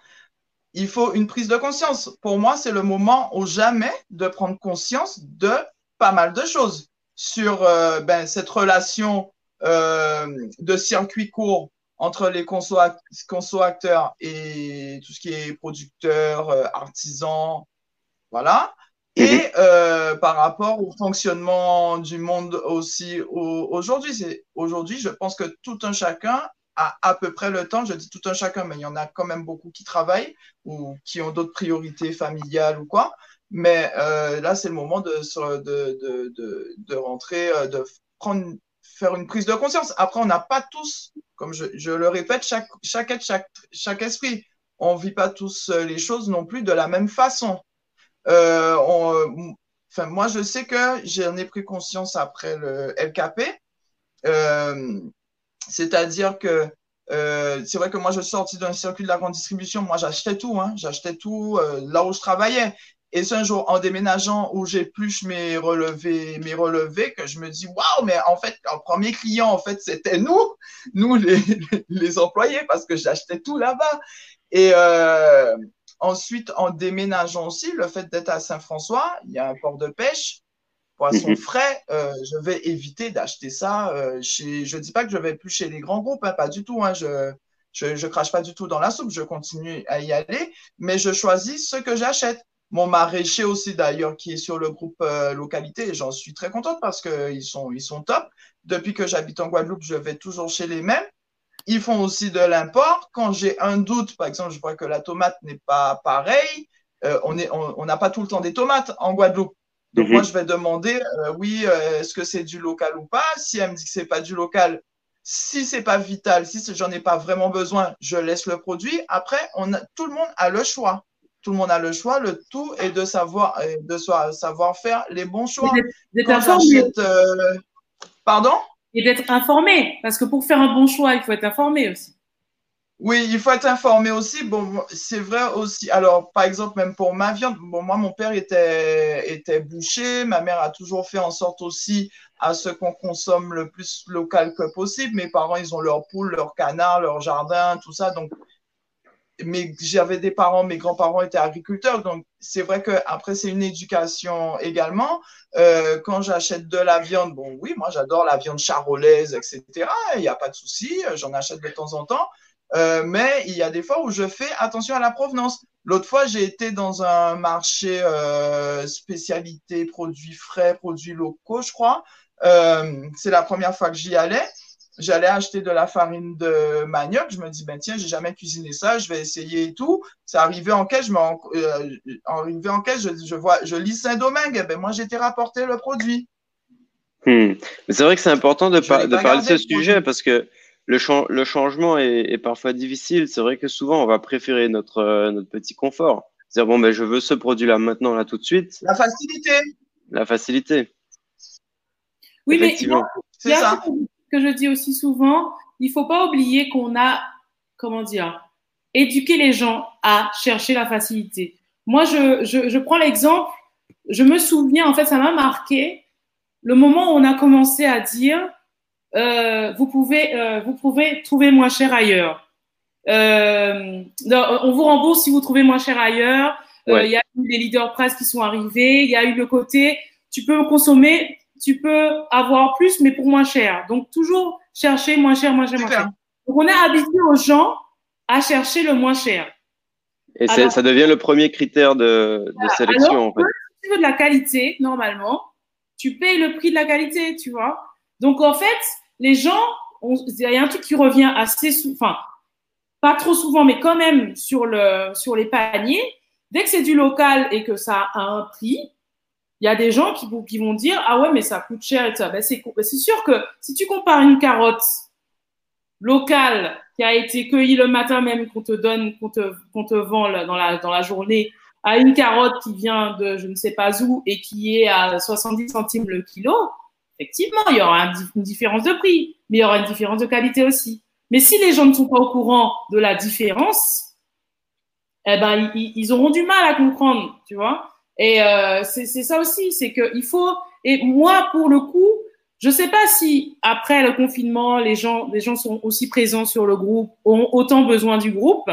Il faut une prise de conscience. Pour moi, c'est le moment ou jamais de prendre conscience de pas mal de choses sur euh, ben, cette relation euh, de circuit court entre les conso, conso acteurs et tout ce qui est producteurs, euh, artisans, voilà. Et euh, par rapport au fonctionnement du monde aussi au- aujourd'hui, c'est aujourd'hui, je pense que tout un chacun a à peu près le temps. Je dis tout un chacun, mais il y en a quand même beaucoup qui travaillent ou qui ont d'autres priorités familiales ou quoi. Mais euh, là, c'est le moment de, de, de, de, de rentrer, de prendre, faire une prise de conscience. Après, on n'a pas tous, comme je, le répète, chaque, chaque être, chaque, chaque esprit. On vit pas tous euh, les choses non plus de la même façon. Euh, enfin, moi, je sais que j'en ai pris conscience après le LKP. Euh, C'est-à-dire que c'est vrai que moi, je suis sorti d'un circuit de la grande distribution. Moi, j'achetais tout. Hein, j'achetais tout là où je travaillais. Et c'est un jour, en déménageant, où j'épluche mes relevés, mes relevés, que je me dis, waouh, mais en fait, le premier client, en fait, c'était nous, nous, les, les employés, parce que j'achetais tout là-bas. Et euh, ensuite, en déménageant aussi, le fait d'être à Saint-François, il y a un port de pêche, poisson Mhm. frais, euh, je vais éviter d'acheter ça euh, chez. Je dis pas que je vais plus chez les grands groupes, hein, pas du tout. Hein, je, je, je crache pas du tout dans la soupe, je continue à y aller, mais je choisis ce que j'achète. Mon maraîcher aussi d'ailleurs, qui est sur le groupe euh, localité, j'en suis très contente parce qu'ils sont, ils sont top. Depuis que j'habite en Guadeloupe, je vais toujours chez les mêmes. Ils font aussi de l'import. Quand j'ai un doute, par exemple, je vois que la tomate n'est pas pareille, euh, on est- on on n'a pas tout le temps des tomates en Guadeloupe. Donc Mhm. moi, je vais demander, euh, oui, est-ce que c'est du local ou pas? Si elle me dit que c'est pas du local, si c'est pas vital, si j'en ai pas vraiment besoin, je laisse le produit. Après, on a, tout le monde a le choix. Tout le monde a le choix. Le tout est de savoir, euh, de savoir faire les bons choix. D'être- informé. euh, pardon? Et d'être informé. Parce que pour faire un bon choix, il faut être informé aussi. Oui, il faut être informé aussi. Bon, c'est vrai aussi. Alors, par exemple, même pour ma viande, bon, moi, mon père était, était boucher. Ma mère a toujours fait en sorte aussi à ce qu'on consomme le plus local que possible. Mes parents, ils ont leurs poules, leurs canards, leur jardin, tout ça. Donc, mais j'avais des parents, mes grands-parents étaient agriculteurs. Donc, c'est vrai que après, c'est une éducation également. Euh, quand j'achète de la viande, bon, oui, moi, j'adore la viande charolaise, etc. Il n'y a pas de souci. J'en achète de temps en temps. Euh, mais il y a des fois où je fais attention à la provenance. L'autre fois, j'ai été dans un marché euh, spécialité produits frais, produits locaux, je crois. Euh, c'est la première fois que j'y allais. J'allais acheter de la farine de manioc. Je me dis, ben tiens, j'ai jamais cuisiné ça, je vais essayer et tout. C'est arrivé en caisse, je euh, arrivé en caisse, je, je vois, je lis Saint-Domingue. Ben moi, j'étais rapporté le produit. Hmm. C'est vrai que c'est important de, par- parler de ce sujet produit. parce que le, chan- le changement est, est parfois difficile. C'est vrai que souvent, on va préférer notre, euh, notre petit confort. C'est-à-dire, bon, ben, je veux ce produit-là maintenant, là, tout de suite. La facilité, La facilité. Oui, mais il y a- Il que je dis aussi souvent, il faut pas oublier qu'on a, comment dire, éduqué les gens à chercher la facilité. moi, je, je, je prends l'exemple, je me souviens, en fait, ça m'a marqué le moment où on a commencé à dire, euh, vous, pouvez, euh, vous pouvez trouver moins cher ailleurs. Euh, on vous rembourse si vous trouvez moins cher ailleurs. Euh, Ouais. Il y a eu des leaders presse qui sont arrivés. Il y a eu le côté, tu peux consommer, tu peux avoir plus, mais pour moins cher. Donc, toujours chercher moins cher, moins cher, moins cher. Donc, on est habitué aux gens à chercher le moins cher. Et Alors- ça devient le premier critère de, de sélection, Alors en fait. tu veux de la qualité, normalement, tu payes le prix de la qualité, tu vois. Donc, en fait, les gens, on- il y a un truc qui revient assez souvent, enfin, pas trop souvent, mais quand même sur, le, sur les paniers. Dès que c'est du local et que ça a un prix, il y a des gens qui, vont- dire Ah ouais, mais ça coûte cher et ça. Ben, c'est ben, c'est sûr que si tu compares une carotte locale qui a été cueillie le matin même qu'on te donne, qu'on te, te vend dans, la, dans la journée, à une carotte qui vient de je ne sais pas où et qui est à 70 centimes le kilo, effectivement, il y aura une différence de prix, mais il y aura une différence de qualité aussi. Mais si les gens ne sont pas au courant de la différence, eh ben, ils, ils auront du mal à comprendre, tu vois. Et euh, c'est ça aussi, c'est qu'il faut. Et moi, pour le coup, je sais pas si après le confinement, les gens, les gens sont aussi présents sur le groupe, ont autant besoin du groupe.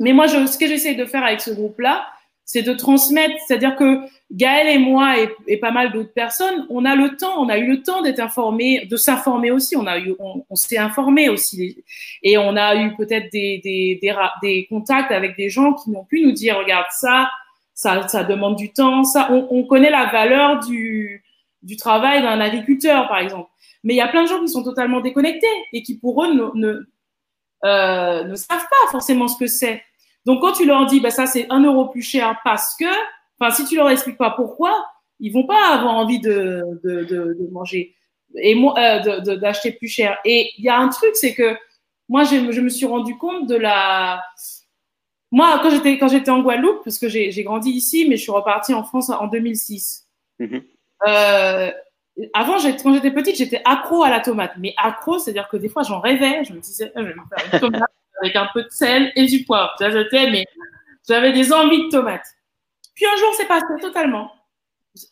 Mais moi, je, ce que j'essaie de faire avec ce groupe-là, c'est de transmettre, c'est-à-dire que Gaël et moi et, pas mal d'autres personnes, on a le temps, on a eu le temps d'être informés, de s'informer aussi. On a eu, on, s'est informé aussi, et on a eu peut-être des, des, des, des contacts avec des gens qui m'ont pu nous dire, regarde ça, ça, ça demande du temps, ça. On, on connaît la valeur du, du travail d'un agriculteur, par exemple. Mais il y a plein de gens qui sont totalement déconnectés et qui, pour eux, ne, ne, euh, ne savent pas forcément ce que c'est. Donc, quand tu leur dis, bah, ça, c'est un euro plus cher parce que, enfin, si tu leur expliques pas pourquoi, ils vont pas avoir envie de, de, de, manger et euh, d'acheter plus cher. Et il y a un truc, c'est que moi, je me suis rendu compte de la. Moi, quand j'étais quand j'étais en Guadeloupe, parce que j'ai grandi ici, mais je suis repartie en France en 2006. Mhm. Euh, avant, quand j'étais petite, j'étais accro à la tomate. Mais accro, c'est-à-dire que des fois, j'en rêvais. Je me disais, Ah, je vais me faire une tomate avec un peu de sel et du poivre. Ça, j'étais, mais j'avais des envies de tomates. Puis un jour, c'est passé totalement.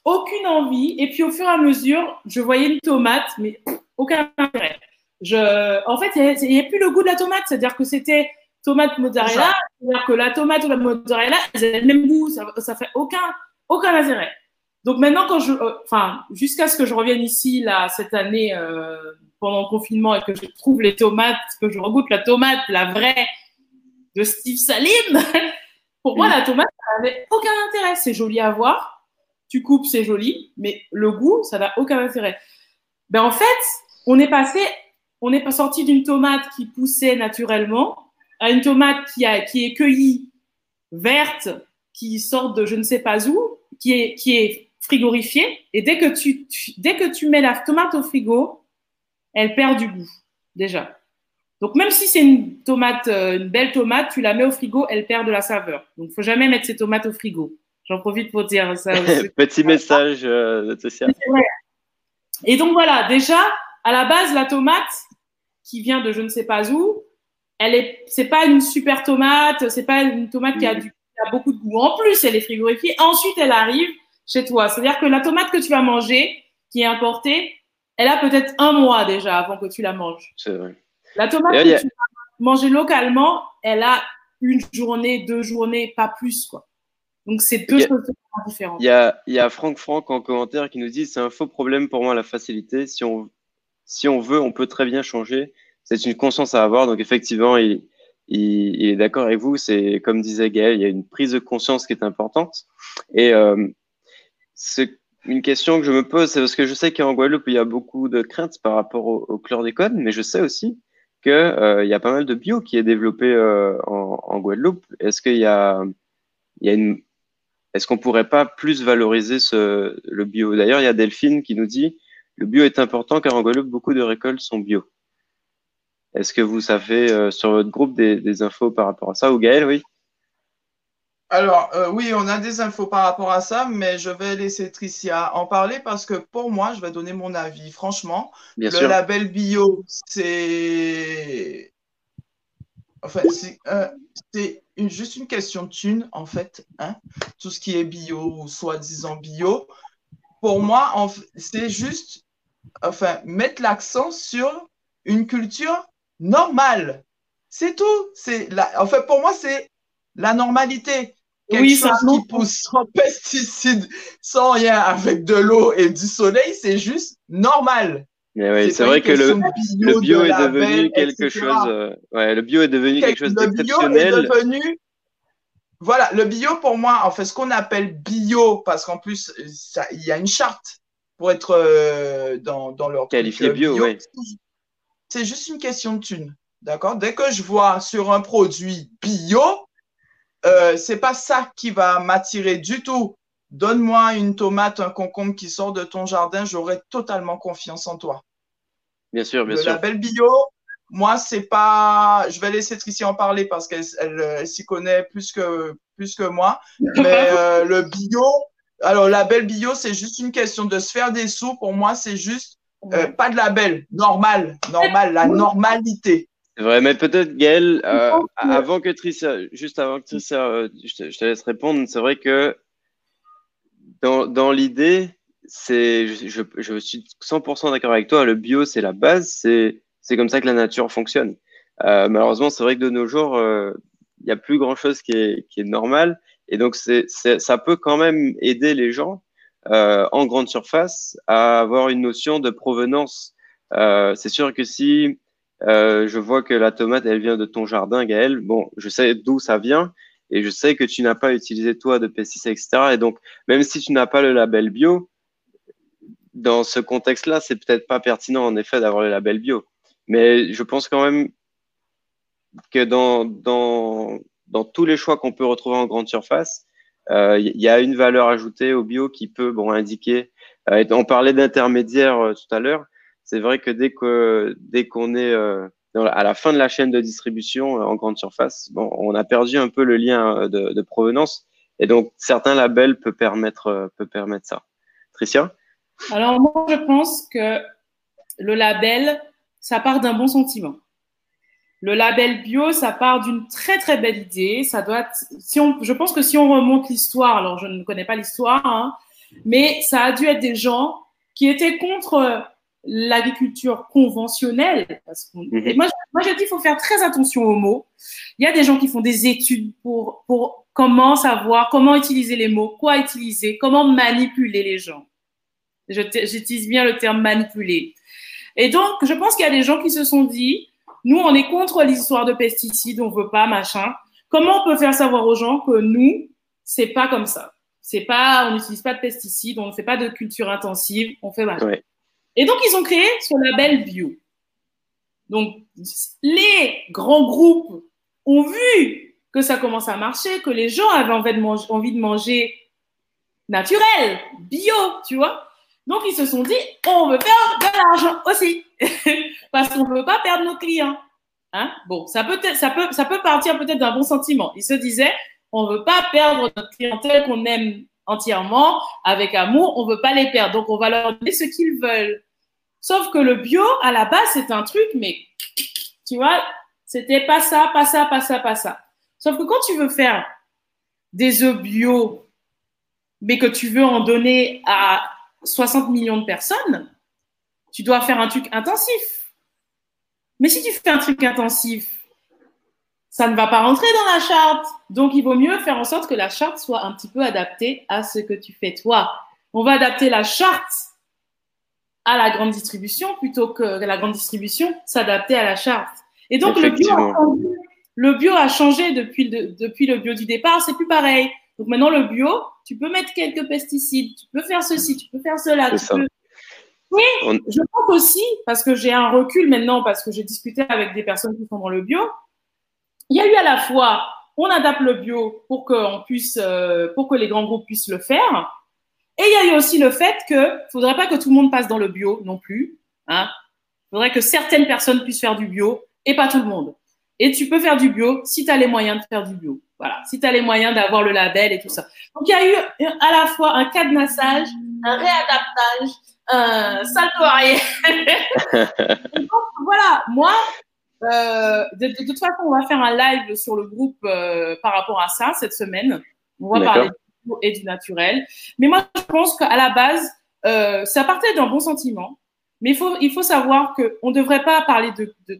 Aucune envie. Et puis au fur et à mesure, je voyais une tomate, mais aucun intérêt. Je, en fait, il n'y avait plus le goût de la tomate. C'est-à-dire que c'était tomate mozzarella. C'est-à-dire que la tomate ou la mozzarella, elles avaient le même goût. Ça, ça fait aucun, aucun intérêt. Donc maintenant, quand je, euh, enfin, jusqu'à ce que je revienne ici là cette année euh, pendant le confinement et que je trouve les tomates, que je regoute la tomate, la vraie de Steve Salim, pour moi Mm. la tomate, ça n'avait aucun intérêt. C'est joli à voir, tu coupes, c'est joli, mais le goût, ça n'a aucun intérêt. Ben en fait, on est passé, on n'est pas sorti d'une tomate qui poussait naturellement à une tomate qui a, qui est cueillie verte, qui sort de je ne sais pas où, qui est, qui est frigorifiée. Et dès que tu, tu- dès que tu mets la tomate au frigo, elle perd du goût, déjà. Donc, même si c'est une tomate, euh, une belle tomate, tu la mets au frigo, elle perd de la saveur. Donc, faut jamais mettre ces tomates au frigo. J'en profite pour dire ça aussi. Petit message euh, de. Et donc voilà, déjà, à la base, la tomate qui vient de je ne sais pas où, elle est, c'est pas une super tomate, c'est pas une tomate qui a, du, qui a beaucoup de goût. En plus, elle est frigorifiée. Ensuite, elle arrive chez toi. C'est-à-dire que la tomate que tu vas manger, qui est importée, elle a peut-être un mois déjà avant que tu la manges. C'est vrai. La tomate que a- tu vas manger localement, elle a une journée, deux journées, pas plus, quoi. Donc, c'est deux a- choses différentes. Il y a, il y a Franck Franck en commentaire qui nous dit c'est un faux problème pour moi la facilité. Si on, si on veut, on peut très bien changer. C'est une conscience à avoir. Donc effectivement, il, est d'accord avec vous. C'est comme disait Gaël, il y a une prise de conscience qui est importante. Et euh, c'est une question que je me pose, c'est parce que je sais qu'en Guadeloupe, il y a beaucoup de craintes par rapport au, au chlordécone, mais je sais aussi que euh, y a pas mal de bio qui est développé euh, en, Guadeloupe. Est-ce qu'il y a, il y a est-ce qu'on pourrait pas plus valoriser le bio? D'ailleurs, il y a Delphine qui nous dit le bio est important car en Guadeloupe, beaucoup de récoltes sont bio. Est-ce que vous savez euh, sur votre groupe des, des infos par rapport à ça Ou Gaël, oui? Alors, euh, oui, on a des infos par rapport à ça, mais je vais laisser Tricia en parler parce que pour moi, je vais donner mon avis. Franchement, Bien le sûr. label bio, c'est Enfin, c'est euh, une- juste une question de thune, en fait. Hein? Tout ce qui est bio ou soi-disant bio. Pour moi, en c'est juste enfin, mettre l'accent sur une culture normale. C'est tout. C'est la... Enfin, pour moi, c'est la normalité. Quelque Oui, ça, chose qui pousse sans pesticides, sans rien, avec de l'eau et du soleil, c'est juste normal. Mais ouais, c'est vrai que le, de le bio de est devenu quelque etc. chose. euh, ouais, le bio est devenu quelque chose le bio est d'exceptionnel. devenu. Voilà, le bio pour moi, en fait, ce qu'on appelle bio, parce qu'en plus, ça- il y a une charte pour être euh, dans, dans leur Qualifié euh, bio, ouais. C'est juste une question de thune. D'accord? Dès que je vois sur un produit bio, euh, c'est pas ça qui va m'attirer du tout. Donne-moi une tomate, un concombre qui sort de ton jardin, j'aurai totalement confiance en toi. Bien sûr, bien le sûr. label bio, moi, c'est pas. Je vais laisser Tricia en parler parce qu'elle elle, elle s'y connaît plus que, plus que moi. Mais euh, le bio, alors, label bio, c'est juste une question de se faire des sous. Pour moi, c'est juste euh, pas de label, normal, normal, la normalité. C'est vrai, mais peut-être Gaël, euh, avant que Tricia, juste avant que Tricia, euh, je te, je te laisse répondre, c'est vrai que dans, dans l'idée, c'est, je, je, je suis 100% d'accord avec toi, le bio, c'est la base, c'est, c'est comme ça que la nature fonctionne. Euh, malheureusement, c'est vrai que de nos jours, euh, il n'y a plus grand-chose qui est, qui est normal, et donc c'est, c'est, ça peut quand même aider les gens euh, en grande surface à avoir une notion de provenance. Euh, c'est sûr que si euh, je vois que la tomate, elle vient de ton jardin, Gaël. Bon, je sais d'où ça vient et je sais que tu n'as pas utilisé toi de pesticides, etc. Et donc, même si tu n'as pas le label bio, dans ce contexte-là, c'est peut-être pas pertinent en effet d'avoir le label bio. Mais je pense quand même que dans, tous les choix qu'on peut retrouver en grande surface, il y a une valeur ajoutée au bio qui peut bon, indiquer. Euh, on parlait d'intermédiaires euh, tout à l'heure. C'est vrai que dès que dès qu'on est euh, à la fin de la chaîne de distribution euh, en grande surface, bon, on a perdu un peu le lien euh, de, de provenance. Et donc certains labels peuvent permettre euh, peut permettre ça. Tricia? Alors moi, je pense que le label, ça part d'un bon sentiment. Le label bio, ça part d'une très très belle idée. Ça doit, être- si on, je pense que si on remonte l'histoire, alors je ne connais pas l'histoire, hein, mais ça a dû être des gens qui étaient contre l'agriculture conventionnelle. Parce qu'on- Mhm. et moi, moi, je dis, il faut faire très attention aux mots. Il y a des gens qui font des études pour, pour comment savoir, comment utiliser les mots, quoi utiliser, comment manipuler les gens. Je J'utilise bien le terme manipuler. Et donc, je pense qu'il y a des gens qui se sont dit, nous, on est contre l'histoire de pesticides, on veut pas, machin. Comment on peut faire savoir aux gens que nous, c'est pas comme ça? C'est pas, on n'utilise pas de pesticides, on ne fait pas de culture intensive, on fait machin. Ouais. Et donc, ils ont créé ce label bio. Donc, les grands groupes ont vu que ça commence à marcher, que les gens avaient envie de manger, envie de manger naturel, bio, tu vois. Donc, ils se sont dit, on veut faire de l'argent aussi, parce qu'on ne veut pas perdre nos clients. Hein? Bon, ça peut, ça, peut, ça peut partir peut-être d'un bon sentiment. Ils se disaient, on ne veut pas perdre notre clientèle qu'on aime entièrement, avec amour, on ne veut pas les perdre. Donc, on va leur donner ce qu'ils veulent. Sauf que le bio, à la base, c'est un truc, mais tu vois, c'était pas ça, pas ça, pas ça, pas ça. Sauf que quand tu veux faire des œufs bio, mais que tu veux en donner à 60 millions de personnes, tu dois faire un truc intensif. Mais si tu fais un truc intensif, ça ne va pas rentrer dans la charte. Donc, il vaut mieux faire en sorte que la charte soit un petit peu adaptée à ce que tu fais toi. On va adapter la charte à la grande distribution plutôt que la grande distribution s'adapter à la charte. Et donc, le bio, a changé, le bio a changé depuis le, depuis le bio du départ, c'est plus pareil. Donc maintenant, le bio, tu peux mettre quelques pesticides, tu peux faire ceci, tu peux faire cela. Tu ça. peux- Oui, On- je pense aussi, parce que j'ai un recul maintenant, parce que j'ai discuté avec des personnes qui sont dans le bio, il y a eu à la fois, on adapte le bio pour, qu'on puisse, euh, pour que les grands groupes puissent le faire, et il y a eu aussi le fait que ne faudrait pas que tout le monde passe dans le bio non plus. Hein. Il faudrait que certaines personnes puissent faire du bio et pas tout le monde. Et tu peux faire du bio si tu as les moyens de faire du bio. Voilà, si tu as les moyens d'avoir le label et tout ça. Donc il y a eu à la fois un cadenassage, un réadaptage, un salto arrière. Donc, voilà, moi, euh, de, de toute façon, on va faire un live sur le groupe euh, par rapport à ça cette semaine. On va parler du bio et du naturel. Mais moi, je pense qu'à la base, euh, ça partait d'un bon sentiment. Mais il faut, il faut savoir qu'on ne devrait pas parler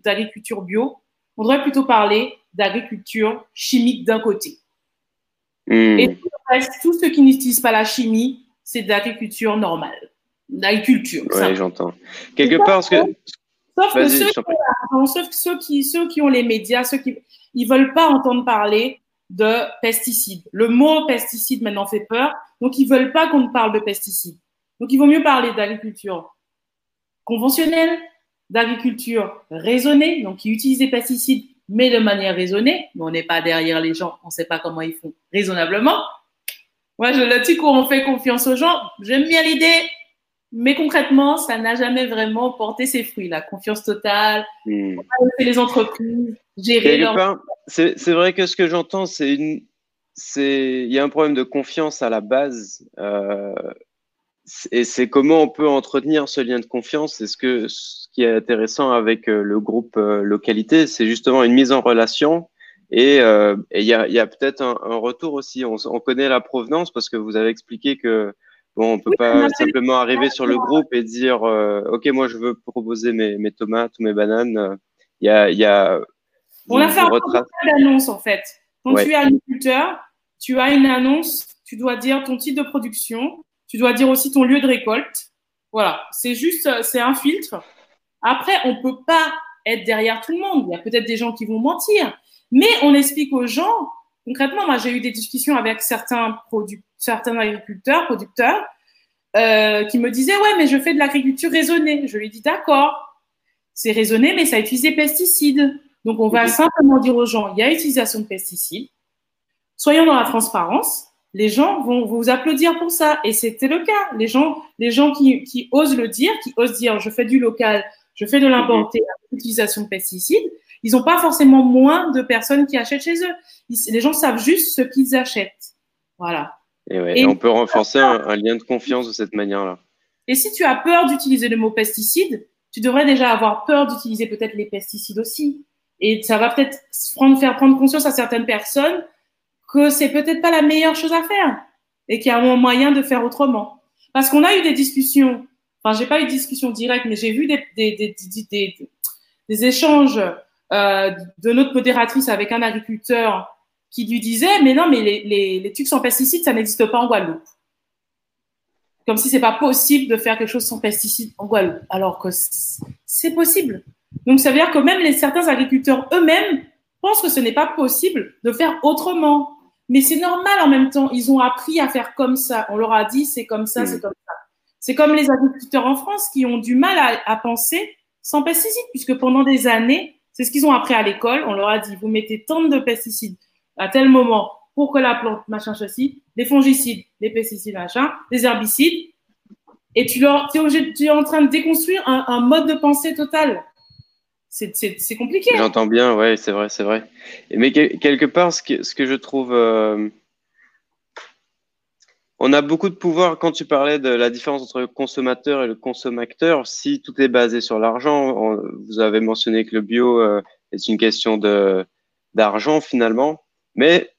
d'agriculture bio. On devrait plutôt parler d'agriculture chimique d'un côté. Hmm. Et tout le reste, ceux qui n'utilisent pas la chimie, c'est de l'agriculture normale. L'agriculture. Ça. j'entends. Quelque part, parce que. Sauf que ceux sauf ceux qui, ceux qui ont les médias, ceux qui ils veulent pas entendre parler de pesticides. Le mot pesticide maintenant fait peur, donc ils veulent pas qu'on parle de pesticides. Donc il vaut mieux parler d'agriculture conventionnelle, d'agriculture raisonnée, donc qui utilise des pesticides mais de manière raisonnée. Mais on n'est pas derrière les gens, on sait pas comment ils font raisonnablement. Moi, je le dis qu'on fait confiance aux gens. J'aime bien l'idée, mais concrètement, ça n'a jamais vraiment porté ses fruits. La confiance totale, c'est les entreprises, gérer leur... part, c'est c'est vrai que ce que j'entends, c'est une, c'est, il y a un problème de confiance à la base, euh, et c'est comment on peut entretenir ce lien de confiance. Et ce que, ce qui est intéressant avec euh, le groupe euh, localité, c'est justement une mise en relation. Et euh, il y a, il y a peut-être un, un retour aussi. On, connaît la provenance parce que vous avez expliqué que bon, on peut Oui, pas simplement arriver sur le groupe et dire, euh, ok, moi je veux proposer mes, mes tomates ou mes bananes. Il y a, y a On a fait un protocole d'annonce, en fait. Quand Ouais. tu es agriculteur, tu as une annonce, tu dois dire ton type de production, tu dois dire aussi ton lieu de récolte. Voilà, c'est juste, euh, c'est un filtre. Après, on peut pas être derrière tout le monde. Il y a peut-être des gens qui vont mentir, mais on explique aux gens. Concrètement, moi, j'ai eu des discussions avec certains agriculteurs, producteurs, euh, qui me disaient ouais, mais je fais de l'agriculture raisonnée. Je lui dis d'accord, c'est raisonné, mais ça utilise des pesticides. Donc, on va simplement dire aux gens, il y a utilisation de pesticides. Soyons dans la transparence. Les gens vont vous applaudir pour ça. Et c'était le cas. Les gens, les gens qui, qui osent le dire, qui osent dire, je fais du local, je fais de l'importé, avec l'utilisation de pesticides, ils n'ont pas forcément moins de personnes qui achètent chez eux. Ils- les gens savent juste ce qu'ils achètent. Voilà. Et, ouais, Et- et on peut renforcer un, un lien de confiance de cette manière-là. Et si tu as peur d'utiliser le mot pesticide, tu devrais déjà avoir peur d'utiliser peut-être les pesticides aussi. Et ça va peut-être prendre, faire prendre conscience à certaines personnes que c'est peut-être pas la meilleure chose à faire et qu'il y a un moyen de faire autrement. Parce qu'on a eu des discussions, enfin, j'ai pas eu de discussion directe, mais j'ai vu des, des, des, des, échanges euh, de notre modératrice avec un agriculteur qui lui disait, mais non, mais les, les, sans pesticides, ça n'existe pas en Guadeloupe comme si c'est pas possible de faire quelque chose sans pesticides en Guadeloupe, alors que c'est possible. Donc ça veut dire que même les certains agriculteurs eux-mêmes pensent que ce n'est pas possible de faire autrement. Mais c'est normal en même temps. Ils ont appris à faire comme ça. On leur a dit c'est comme ça, Mm. c'est comme ça. C'est comme les agriculteurs en France qui ont du mal à, à penser sans pesticides, puisque pendant des années, c'est ce qu'ils ont appris à l'école. On leur a dit vous mettez tant de pesticides à tel moment pour que la plante, machin, ceci, des fongicides, des pesticides, machin, des herbicides. Et tu, leur, tu, es, obligé- tu es en train de déconstruire un, un mode de pensée total. C'est- compliqué. J'entends bien, ouais, c'est vrai, c'est vrai. Mais quel- quelque part, ce que, je trouve, euh, on a beaucoup de pouvoir quand tu parlais de la différence entre le consommateur et le consommateur. Si tout est basé sur l'argent, vous avez mentionné que le bio euh, est une question d'argent finalement, mais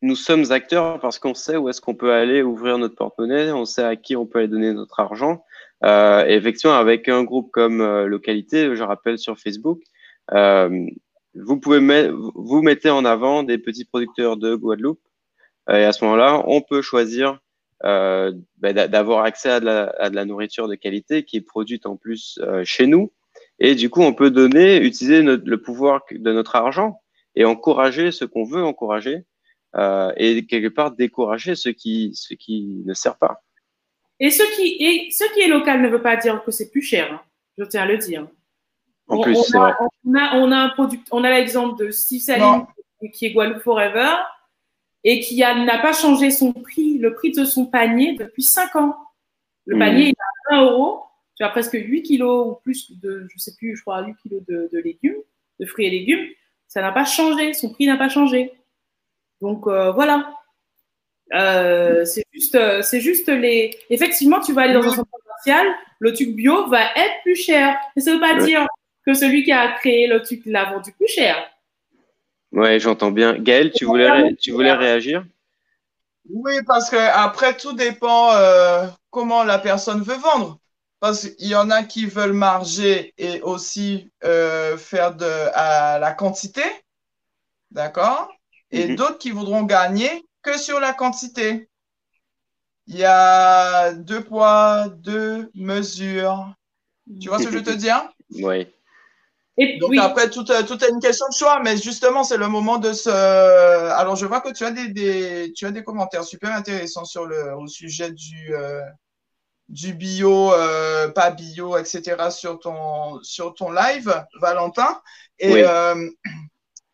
nous sommes acteurs parce qu'on sait où est-ce qu'on peut aller ouvrir notre porte-monnaie, on sait à qui on peut aller donner notre argent. Euh, effectivement, avec un groupe comme euh, Localité, je rappelle sur Facebook, euh, vous pouvez vous mettez en avant des petits producteurs de Guadeloupe. Euh, et à ce moment-là, on peut choisir euh, d'a- d'avoir accès à de, la, à de la nourriture de qualité qui est produite en plus euh, chez nous. Et du coup, on peut donner, utiliser notre- le pouvoir de notre argent et encourager ce qu'on veut encourager et quelque part décourager ce qui, ce qui ne sert pas. Et ce qui, est, ce qui est local ne veut pas dire que c'est plus cher. hein. Je tiens à le dire. En On- plus, on c'est a-. On a, on a un product, on a l'exemple de Steve Saline qui est Guadeloupe Forever et qui n'a pas changé son prix, le prix de son panier depuis 5 ans. Le Mhm. panier il est à 1 euro. Tu as presque 8 kilos ou plus de, je sais plus, je crois 8 kilos de, de légumes, de fruits et légumes. Ça n'a pas changé, son prix n'a pas changé. Donc euh, voilà. Euh, c'est juste, euh, c'est juste les. Effectivement, tu vas aller dans un centre commercial, le truc bio va être plus cher. Mais ça veut pas Ouais. dire que celui qui a créé le truc l'a vendu plus cher. Ouais, j'entends bien. Gaël, tu voulais, ré- tu voulais réagir? Oui, parce que après tout dépend euh, comment la personne veut vendre. Parce qu'il y en a qui veulent marger et aussi euh, faire de à la quantité, d'accord? Et Mhm. d'autres qui voudront gagner que sur la quantité. Il y a deux poids, deux mesures. Tu vois ce que je veux te dire? Oui. Et Donc oui, après, tout, euh, tout est une question de choix, mais justement, c'est le moment de se... Alors, je vois que tu as des, des- tu as des commentaires super intéressants sur le, au sujet du, euh, du bio, euh, pas bio, etc. sur ton, sur ton live, Valentin. Et Oui. euh,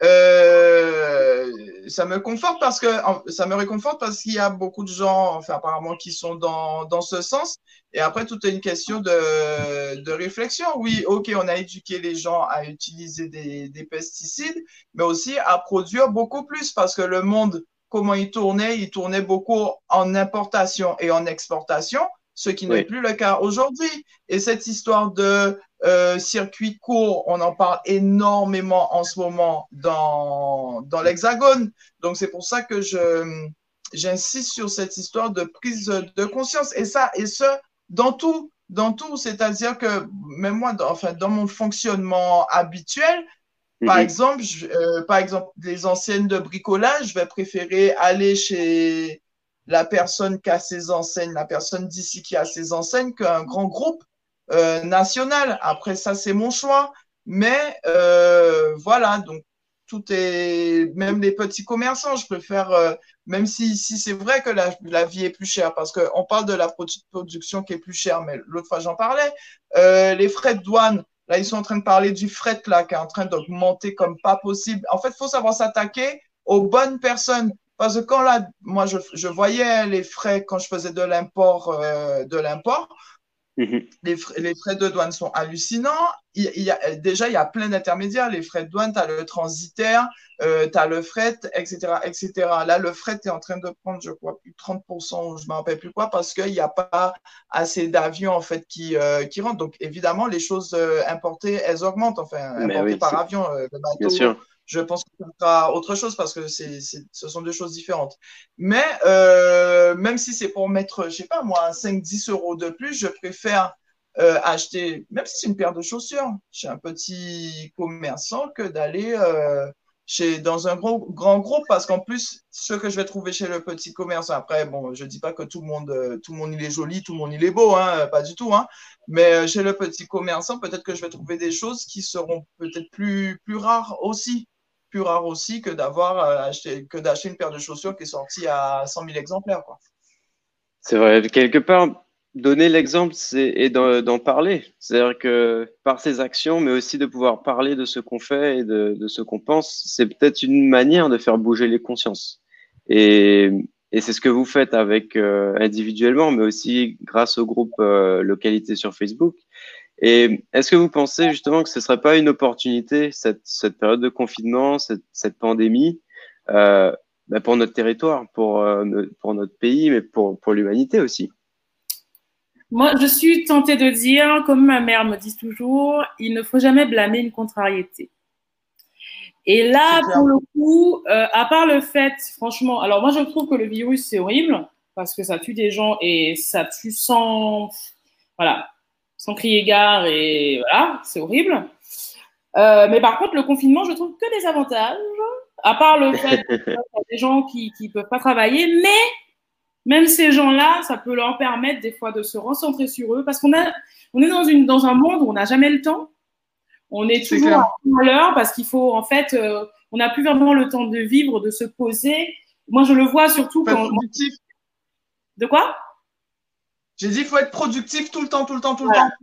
euh, ça me conforte parce que ça me réconforte parce qu'il y a beaucoup de gens, enfin apparemment, qui sont dans, dans ce sens. Et après, tout est une question de, de réflexion. Oui, ok, on a éduqué les gens à utiliser des, des pesticides, mais aussi à produire beaucoup plus parce que le monde, comment il tournait, il tournait beaucoup en importation et en exportation, ce qui n'est Oui. plus le cas aujourd'hui. Et cette histoire de euh, circuit court, on en parle énormément en ce moment dans, dans l'Hexagone. Donc, c'est pour ça que je, j'insiste sur cette histoire de prise de conscience. Et ça, et ce, dans tout, dans tout. C'est-à-dire que même moi, dans, enfin, dans mon fonctionnement habituel, par Mhm. exemple, je- euh, par exemple, les enseignes de bricolage, je vais préférer aller chez la personne qui a ses enseignes, la personne d'ici qui a ses enseignes, qu'un grand groupe euh, national. Après ça, c'est mon choix. Mais euh, voilà, donc tout est, même les petits commerçants, je préfère, euh, même si ici c'est vrai que la, la vie est plus chère, parce qu'on parle de la produ- production qui est plus chère, mais l'autre fois j'en parlais, les frais de douane, là ils sont en train de parler du fret là, qui est en train d'augmenter comme pas possible. En fait, il faut savoir s'attaquer aux bonnes personnes. Parce que quand là, moi je, je voyais les frais quand je faisais de l'import, euh, de l'import, Mhm. les frais, les frais de douane sont hallucinants. Il, il y a, déjà, il y a plein d'intermédiaires. Les frais de douane, tu as le transitaire, euh, tu as le fret, etc., etc. Là, le fret est en train de prendre, je crois, plus de 30%, ou je ne me rappelle plus quoi, parce qu'il n'y a pas assez d'avions, en fait, qui, euh, qui rentrent. Donc, évidemment, les choses euh, importées, elles augmentent, enfin, importées oui, par avion. le bateau, Bien sûr. Je pense que ce sera autre chose parce que ce sont deux choses différentes. Mais euh, même si c'est pour mettre, je sais pas moi, 5-10 euros de plus, je préfère euh, acheter, même si c'est une paire de chaussures, chez un petit commerçant que d'aller euh, dans un grand groupe parce qu'en plus, ce que je vais trouver chez le petit commerçant, après, bon, je dis pas que tout le monde, tout le monde il est joli, tout le monde il est beau, hein, pas du tout, hein, mais chez le petit commerçant, peut-être que je vais trouver des choses qui seront peut-être plus, plus rares aussi plus rare aussi que d'avoir euh, que d'acheter une paire de chaussures qui est sortie à 100 000 exemplaires. C'est vrai. Quelque part, donner l'exemple c'est, et d'en, parler. C'est-à-dire que par ses actions, mais aussi de pouvoir parler de ce qu'on fait et de, ce qu'on pense, c'est peut-être une manière de faire bouger les consciences. Et, et c'est ce que vous faites avec euh, individuellement, mais aussi grâce au groupe euh, Localité sur Facebook. Et est-ce que vous pensez justement que ce serait pas une opportunité, cette, cette période de confinement, cette, cette pandémie, euh, bah, pour notre territoire, pour, euh, pour notre pays, mais pour, pour l'humanité aussi? Moi, je suis tentée de dire, comme ma mère me dit toujours, il ne faut jamais blâmer une contrariété. Et là, pour le coup, euh, à part le fait, franchement, alors moi je trouve que le virus c'est horrible parce que ça tue des gens et ça tue sans, voilà, sans crier gare et voilà, c'est horrible. Euh, mais par contre, le confinement, je trouve que des avantages, à part le fait qu'il y a des gens qui qui peuvent pas travailler, mais même ces gens-là, ça peut leur permettre des fois de se recentrer sur eux parce qu'on a, on est dans une dans un monde où on n'a jamais le temps. On est toujours clair. à l'heure parce qu'il faut en fait, euh, on n'a plus vraiment le temps de vivre, de se poser. Moi, je le vois surtout quand. productif. De quoi? J'ai dit, il faut être productif tout le temps, tout le temps, tout le Voilà. temps.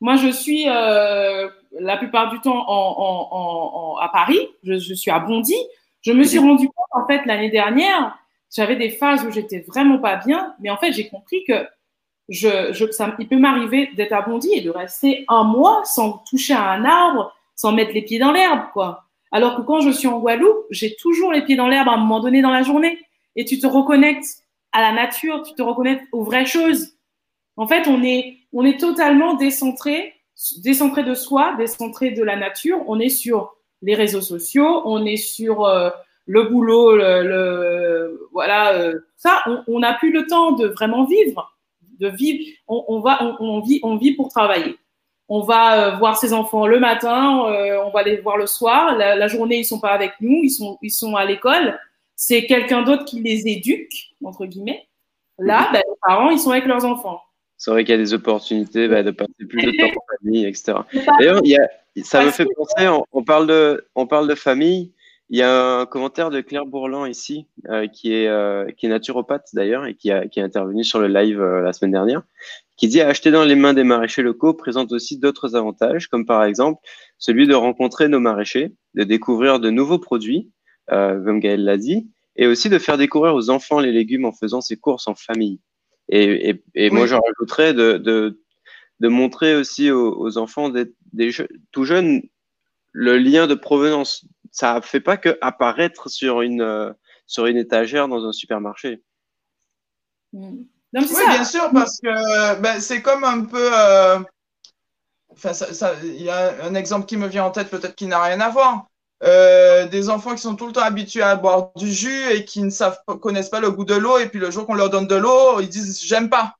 Moi, je suis euh, la plupart du temps en, en, en, à Paris. Je, je suis à Bondy. Je me suis rendu compte en fait l'année dernière, j'avais des phases où j'étais vraiment pas bien, mais en fait j'ai compris que je, je, ça, il peut m'arriver d'être à Bondy et de rester un mois sans toucher à un arbre, sans mettre les pieds dans l'herbe, quoi. Alors que quand je suis en Guadeloupe, j'ai toujours les pieds dans l'herbe à un moment donné dans la journée. Et tu te reconnectes à la nature, tu te reconnectes aux vraies choses. En fait, on est, on est totalement décentré décentré de soi, décentré de la nature. On est sur les réseaux sociaux, on est sur euh, le boulot, le, le- voilà, euh, ça. On n'a plus le temps de vraiment vivre, de vivre. On, on va, on, on vit, on vit pour travailler. On va euh, voir ses enfants le matin, on va les voir le soir. La, la journée, ils sont pas avec nous, ils sont, ils sont à l'école. C'est quelqu'un d'autre qui les éduque entre guillemets. Là, ben, les parents, ils sont avec leurs enfants. C'est vrai qu'il y a des opportunités bah, de passer plus de temps en famille, etc. D'ailleurs, il y a, ça me fait penser, on, on parle de, on parle de famille. Il y a un commentaire de Claire Bourlan ici, euh, qui, est, euh, qui est naturopathe d'ailleurs, et qui, a, qui est intervenu sur le live euh, la semaine dernière, qui dit acheter dans les mains des maraîchers locaux présente aussi d'autres avantages, comme par exemple celui de rencontrer nos maraîchers, de découvrir de nouveaux produits, euh, comme Gaël l'a dit, et aussi de faire découvrir aux enfants les légumes en faisant ses courses en famille. Et, et, et moi, j'en rajouterais de, de, de montrer aussi aux, aux enfants des, des je- tout jeunes le lien de provenance. Ça fait pas que apparaître sur une, euh, sur une étagère dans un supermarché. Mm. Non, Oui, ça. bien sûr, parce que ben, c'est comme un peu. euh, Enfin, ça, ça- il y a un exemple qui me vient en tête, peut-être qui n'a rien à voir. Euh, des enfants qui sont tout le temps habitués à boire du jus et qui ne savent connaissent pas le goût de l'eau, et puis le jour qu'on leur donne de l'eau, ils disent j'aime pas.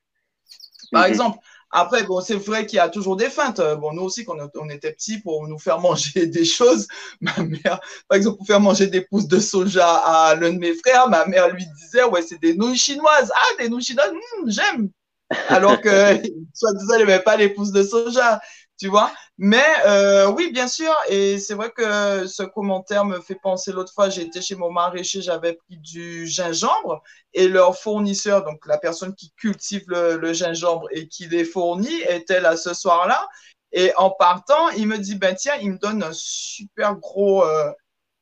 Par Mhm. exemple. Après, bon, c'est vrai qu'il y a toujours des feintes. Euh, Bon, nous aussi, quand on- était petits, pour nous faire manger des choses, ma mère, par exemple, pour faire manger des pousses de soja à l'un de mes frères, ma mère lui disait, ouais, c'est des nouilles chinoises. Ah, des nouilles chinoises, Hum, j'aime. Alors que, soit disant, elle n'aimait pas les pousses de soja, tu vois. Mais euh, oui, bien sûr. Et c'est vrai que ce commentaire me fait penser l'autre fois, j'étais chez mon maraîcher, j'avais pris du gingembre et leur fournisseur, donc la personne qui cultive le, gingembre et qui les fournit, était là ce soir-là. Et en partant, il me dit, ben tiens, il me donne un super gros euh,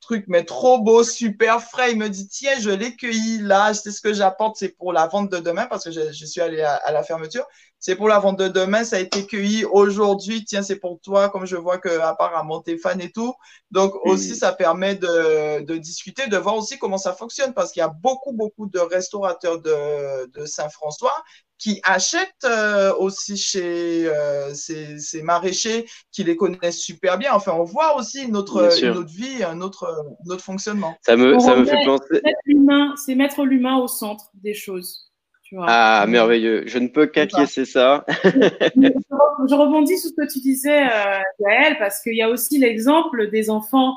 truc, mais trop beau, super frais. Il me dit, tiens, je l'ai cueilli là, c'est ce que j'apporte, c'est pour la vente de demain, parce que je, suis allé à, à la fermeture. C'est pour la vente de demain, ça a été cueilli aujourd'hui, tiens, c'est pour toi, comme je vois que apparemment t'es fan et tout. Donc aussi, ça permet de, de discuter, de voir aussi comment ça fonctionne, parce qu'il y a beaucoup, beaucoup de restaurateurs de, de Saint-François qui achètent euh, aussi chez euh, ces, ces maraîchers qui les connaissent super bien. Enfin, on voit aussi une Bien autre, sûr. une autre vie, un autre, autre fonctionnement. Ça me, ça me fait penser. Mettre l'humain, c'est mettre l'humain au centre des choses. Tu vois. Ah, merveilleux. Je ne peux qu'acquiescer ça. Je re- je rebondis sur ce que tu disais, euh, Gaël, parce qu'il y a aussi l'exemple des enfants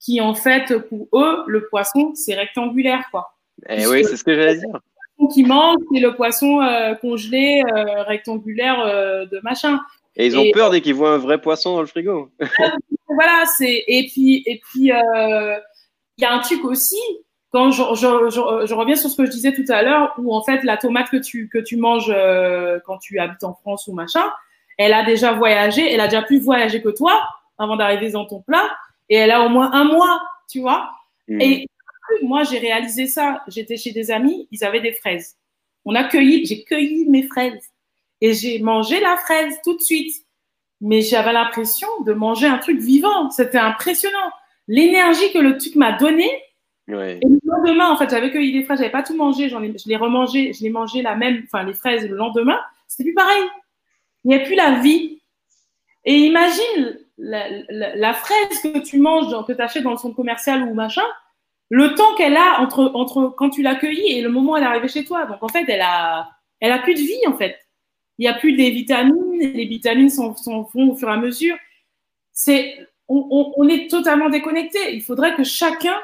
qui, en fait, pour eux, le poisson, c'est rectangulaire, quoi. Eh oui, c'est ce que j'allais dire. Le poisson qu'ils mangent, c'est le poisson euh, congelé, euh, rectangulaire euh, de machin. Et ils ont Et- peur dès qu'ils voient un vrai poisson dans le frigo. Voilà, c'est et puis et puis euh, il y a un truc aussi quand je, je, je, je reviens sur ce que je disais tout à l'heure où en fait la tomate que tu que tu manges euh, quand tu habites en France ou machin, elle a déjà voyagé, elle a déjà plus voyagé que toi avant d'arriver dans ton plat et elle a au moins un mois, tu vois. Hmm. Et moi j'ai réalisé ça, j'étais chez des amis, ils avaient des fraises. On a cueilli, j'ai cueilli mes fraises et j'ai mangé la fraise tout de suite mais j'avais l'impression de manger un truc vivant. C'était impressionnant. L'énergie que le truc m'a donnée. Et le lendemain, en fait, j'avais cueilli des fraises, j'avais pas tout mangé, j'en ai, je l'ai remangé, je l'ai mangé la même, enfin, les fraises le lendemain. C'était plus pareil. Il n'y a plus la vie. Et imagine la fraise que tu manges, que tu achètes dans le centre commercial ou machin, le temps qu'elle a entre, entre quand tu l'as cueillie et le moment où elle est arrivée chez toi. Donc, en fait, elle a, elle a plus de vie, en fait. Il n'y a plus des vitamines, les vitamines s'en vont au fur et à mesure. C'est, on, on, on, est totalement déconnecté. Il faudrait que chacun,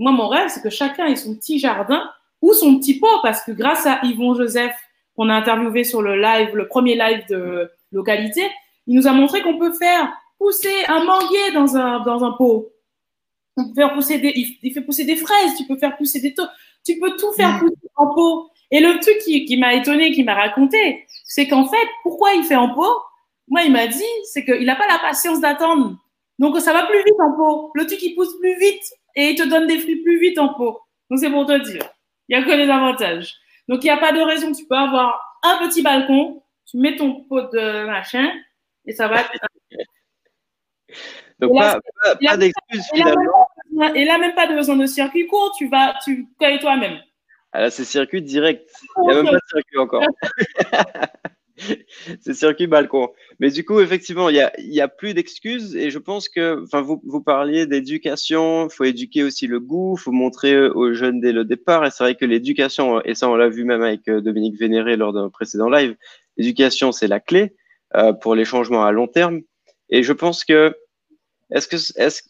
moi mon rêve, c'est que chacun ait son petit jardin ou son petit pot, parce que grâce à Yvon Joseph, qu'on a interviewé sur le live, le premier live de localité, il nous a montré qu'on peut faire pousser un manguier dans un, dans un pot. On peut faire pousser des, il, fait pousser des fraises, tu peux faire pousser des taux, tu peux tout faire pousser en pot. Et le truc qui, qui m'a étonné, qui m'a raconté, c'est qu'en fait, pourquoi il fait en pot? Moi, il m'a dit, c'est qu'il n'a pas la patience d'attendre. Donc, ça va plus vite en pot. Le truc, il pousse plus vite et il te donne des fruits plus vite en pot. Donc, c'est pour te dire. Il n'y a que des avantages. Donc, il n'y a pas de raison. Tu peux avoir un petit balcon, tu mets ton pot de machin et ça va. Donc, pas, pas, pas d'excuses finalement. Et là, même pas de besoin de circuit court. Tu vas, tu cueilles toi-même. Ah là, c'est circuit direct. Il n'y a même pas de circuit encore. c'est circuit balcon. Mais du coup, effectivement, il y a, plus d'excuses et je pense que, vous, vous parliez d'éducation, il faut éduquer aussi le goût, il faut montrer aux jeunes dès le départ. Et c'est vrai que l'éducation, et ça on l'a vu même avec euh, Dominique Vénéré lors d'un précédent live, l'éducation c'est la clé euh, pour les changements à long terme. Et je pense que, est-ce que, est-ce,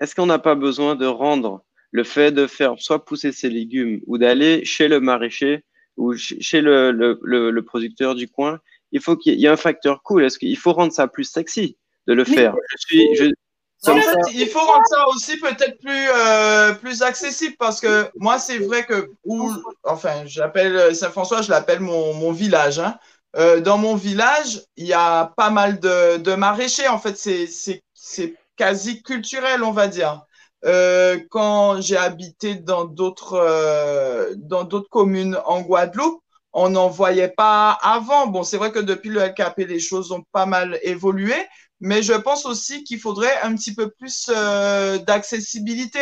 est-ce qu'on n'a pas besoin de rendre le fait de faire soit pousser ses légumes ou d'aller chez le maraîcher ou chez le, le, producteur du coin, il faut qu'il y ait un facteur cool. Est-ce qu'il faut rendre ça plus sexy de le faire? Je suis, je, il faut rendre ça aussi peut-être plus, euh, plus accessible parce que moi, c'est vrai que, où, enfin, j'appelle Saint-François, je l'appelle mon, mon, village. Hein. Euh, dans mon village, il y a pas mal de, de maraîchers. En fait, c'est quasi culturel, on va dire. Euh, quand j'ai habité dans d'autres euh, dans d'autres communes en Guadeloupe, on n'en voyait pas avant. Bon, c'est vrai que depuis le LKP, les choses ont pas mal évolué, mais je pense aussi qu'il faudrait un petit peu plus euh, d'accessibilité.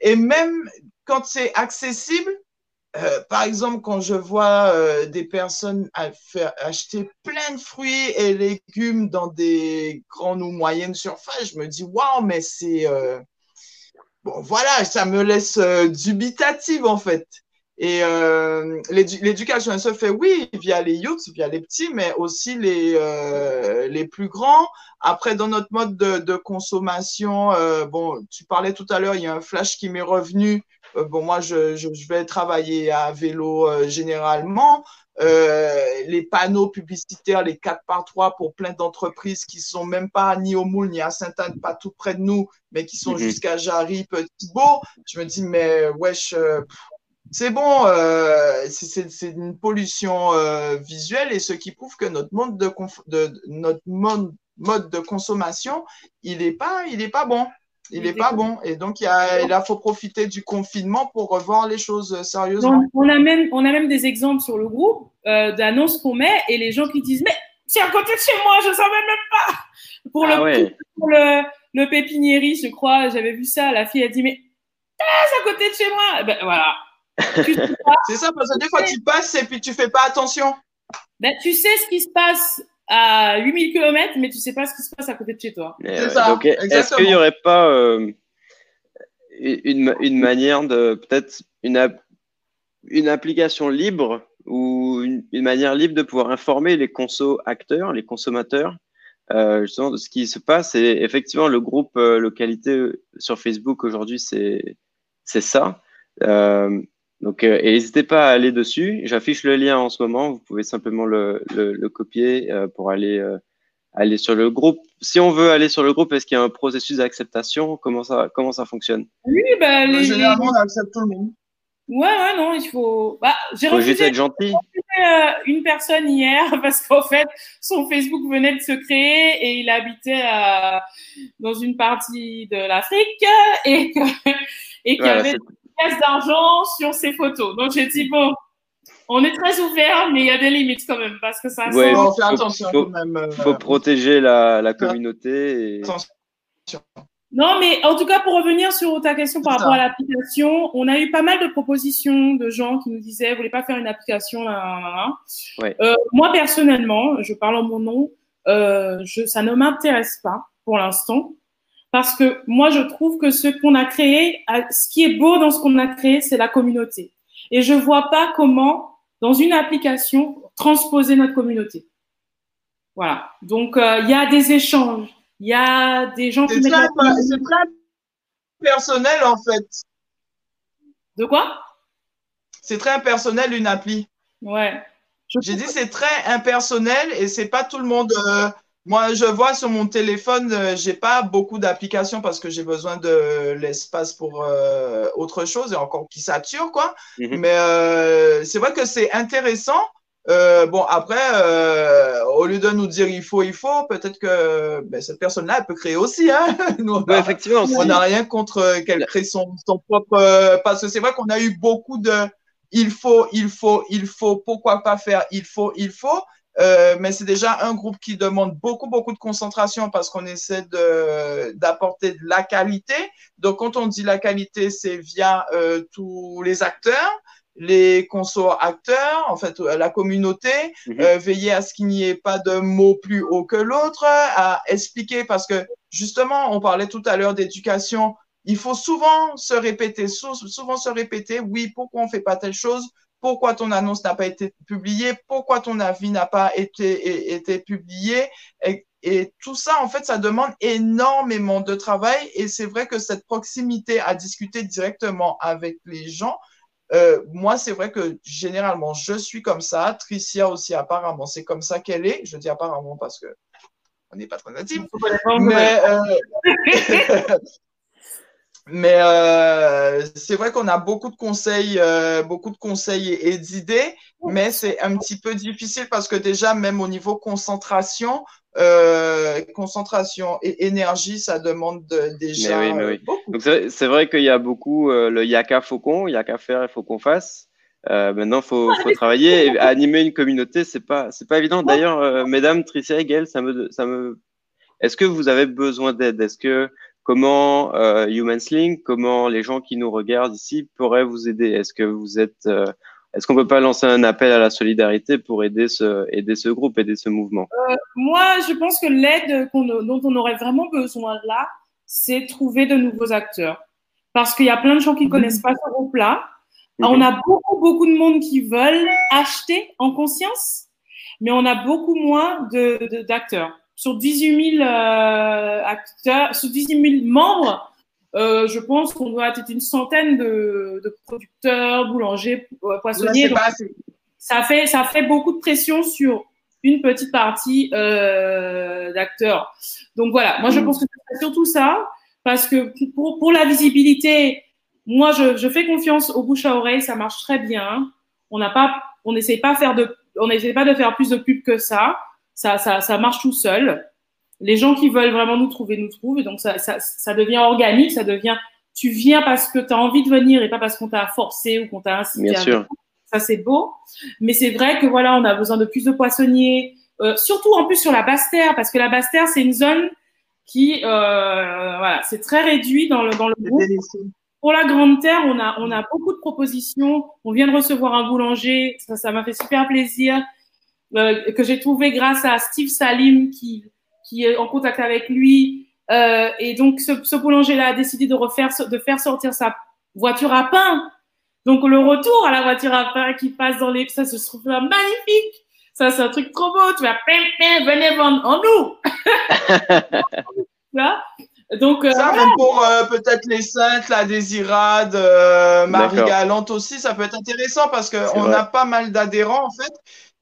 Et même quand c'est accessible, euh, par exemple, quand je vois euh, des personnes acheter plein de fruits et légumes dans des grandes ou moyennes surfaces, je me dis, waouh, mais c'est... Euh, bon, voilà, ça me laisse dubitative en fait. Et euh, l'éducation, elle se fait, oui, via les youths, via les petits, mais aussi les, euh, les plus grands. Après, dans notre mode de, de consommation, euh, bon, tu parlais tout à l'heure, il y a un flash qui m'est revenu. Euh, bon, moi, je, je, je, vais travailler à vélo euh, généralement. Euh, les panneaux publicitaires, les 4 par 3 pour plein d'entreprises qui sont même pas ni au Moule ni à Sainte-Anne, pas tout près de nous, mais qui sont mm -hmm. jusqu'à Jarry, Petit Beau. Je me dis, mais wesh, c'est bon, euh, c'est une pollution euh, visuelle et ce qui prouve que notre mode de, de notre mode, mode de consommation, il n'est pas, il est pas bon. Il n'est pas bon. Et donc, il, y a, il a, faut profiter du confinement pour revoir les choses sérieusement. Donc, on, a même, on a même des exemples sur le groupe euh, d'annonces qu'on met et les gens qui disent Mais c'est à côté de chez moi, je ne savais même pas. Pour, ah le, ouais. pour le, le pépiniérie, je crois, j'avais vu ça. La fille a dit Mais c'est à côté de chez moi. Ben, voilà c'est ça, parce que des fois tu passes et puis tu fais pas attention. Ben, tu sais ce qui se passe à 8000 km, mais tu sais pas ce qui se passe à côté de chez toi. Euh, est-ce qu'il n'y aurait pas euh, une, une, manière de, peut-être une, une application libre ou une, une, manière libre de pouvoir informer les conso acteurs, les consommateurs, euh, justement de ce qui se passe? Et effectivement, le groupe euh, localité sur Facebook aujourd'hui, c'est c'est ça. Donc, euh, et n'hésitez pas à aller dessus. J'affiche le lien en ce moment. Vous pouvez simplement le, le, le copier euh, pour aller euh, aller sur le groupe. Si on veut aller sur le groupe, est-ce qu'il y a un processus d'acceptation? Comment ça comment ça fonctionne? Oui, bah, les, généralement on accepte tout le monde. Ouais, ouais, non, il faut. Bah, j'ai refusé être gentil. Euh, une personne hier parce qu'en fait, son Facebook venait de se créer et il habitait euh, dans une partie de l'Afrique et que, et qu'il y avait pièces d'argent sur ses photos. Donc j'ai dit bon, on est très ouvert, mais il y a des limites quand même parce que ça. Ouais, faut, faire attention faut, quand même. Euh, faut protéger la, la communauté. Et... Non, mais en tout cas, pour revenir sur ta question par rapport à l'application, on a eu pas mal de propositions de gens qui nous disaient, vous voulez pas faire une application là, là, là. Ouais. Euh, Moi, personnellement, je parle en mon nom, euh, je, ça ne m'intéresse pas pour l'instant. Parce que moi, je trouve que ce qu'on a créé, ce qui est beau dans ce qu'on a créé, c'est la communauté. Et je vois pas comment, dans une application, transposer notre communauté. Voilà. Donc, euh, il y a des échanges. Il y a des gens qui C'est très, très personnel, en fait. De quoi? C'est très impersonnel, une appli. Ouais. J'ai dit c'est très impersonnel et c'est pas tout le monde. Euh, moi, je vois sur mon téléphone, euh, j'ai pas beaucoup d'applications parce que j'ai besoin de l'espace pour euh, autre chose et encore qui sature, quoi. Mhm. Mais euh, c'est vrai que c'est intéressant. Euh, bon, après, euh, au lieu de nous dire il faut, il faut, peut-être que ben, cette personne-là, elle peut créer aussi. Hein nous, on Ouais, effectivement. on n'a rien contre qu'elle crée son, son propre. euh, parce que c'est vrai qu'on a eu beaucoup de il faut, il faut, il faut, pourquoi pas faire, il faut, il faut. Euh, mais c'est déjà un groupe qui demande beaucoup, beaucoup de concentration parce qu'on essaie de, d'apporter de la qualité. Donc, quand on dit la qualité, c'est via euh, tous les acteurs. les consorts acteurs, en fait, la communauté, Mhm. euh, veiller à ce qu'il n'y ait pas de mot plus haut que l'autre, à expliquer, parce que justement, on parlait tout à l'heure d'éducation, il faut souvent se répéter, sou- souvent se répéter, oui, pourquoi on fait pas telle chose, pourquoi ton annonce n'a pas été publiée, pourquoi ton avis n'a pas été, publié, et, et tout ça, en fait, ça demande énormément de travail, et c'est vrai que cette proximité à discuter directement avec les gens, euh, moi, c'est vrai que généralement, je suis comme ça. Tricia aussi, apparemment, c'est comme ça qu'elle est. Je dis apparemment parce que on n'est pas très Mais, euh, mais euh, c'est vrai qu'on a beaucoup de conseils, euh, beaucoup de conseils et, et d'idées, mais c'est un petit peu difficile parce que déjà, même au niveau concentration, euh, concentration et énergie, ça demande de- déjà Mais oui, mais euh, oui. beaucoup. Donc c'est c'est vrai qu'il y a beaucoup euh, le yaka faut qu'on, yaka faire, il faut qu'on fasse. Euh, maintenant, faut, faut travailler et animer une communauté, c'est pas, c'est pas évident. D'ailleurs, euh, mesdames Tricia et Gaëlle, ça me, ça me, est-ce que vous avez besoin d'aide? Est-ce que comment euh, Human Sling, comment les gens qui nous regardent ici pourraient vous aider? Est-ce que vous êtes, euh, est-ce qu'on peut pas lancer un appel à la solidarité pour aider ce, aider ce groupe, aider ce mouvement? Moi, je pense que l'aide dont on aurait vraiment besoin là, c'est trouver de nouveaux acteurs. Parce qu'il y a plein de gens qui ne connaissent pas ce groupe-là. Mhm. On a beaucoup, beaucoup de monde qui veulent acheter en conscience, mais on a beaucoup moins de- de- d'acteurs. Sur 18 000 euh, acteurs, sur 18 000 membres, euh, je pense qu'on doit être une centaine de, de producteurs, boulangers, euh, Là, poissonniers. Donc, ça fait ça fait beaucoup de pression sur une petite partie euh, d'acteurs. Donc voilà, moi je Mm. pense que c'est surtout ça parce que pour pour la visibilité, moi je, je fais confiance au bouche à oreille, ça marche très bien. On n'a pas on n'essaie pas faire de on n'essaie pas de faire plus de pub que ça. Ça ça ça marche tout seul. Les gens qui veulent vraiment nous trouver nous trouvent et donc ça ça ça devient organique, ça devient tu viens parce que tu as envie de venir et pas parce qu'on t'a forcé ou qu'on t'a incité Bien à sûr. ça c'est beau. Mais c'est vrai que voilà, on a besoin de plus de poissonniers, euh, surtout en plus sur la basse terre, parce que la basse terre c'est une zone qui, euh, voilà, c'est très réduit dans le dans le groupe. Pour la grande terre, on a on a beaucoup de propositions. On vient de recevoir un boulanger, ça ça m'a fait super plaisir euh, que j'ai trouvé grâce à Steve Salim qui qui est en contact avec lui. Euh, et donc ce, ce boulanger-là a décidé de refaire de faire sortir sa voiture à pain donc le retour à la voiture à pain qui passe dans les, ça se trouve magnifique. Ça c'est un truc trop beau. Tu vas, pim, pim, venez vendre en nous. Vois Donc euh, Ça, même pour euh, peut-être les Saintes, la Désirade, euh, Marie. Galante aussi, ça peut être intéressant parce qu'on a pas mal d'adhérents en fait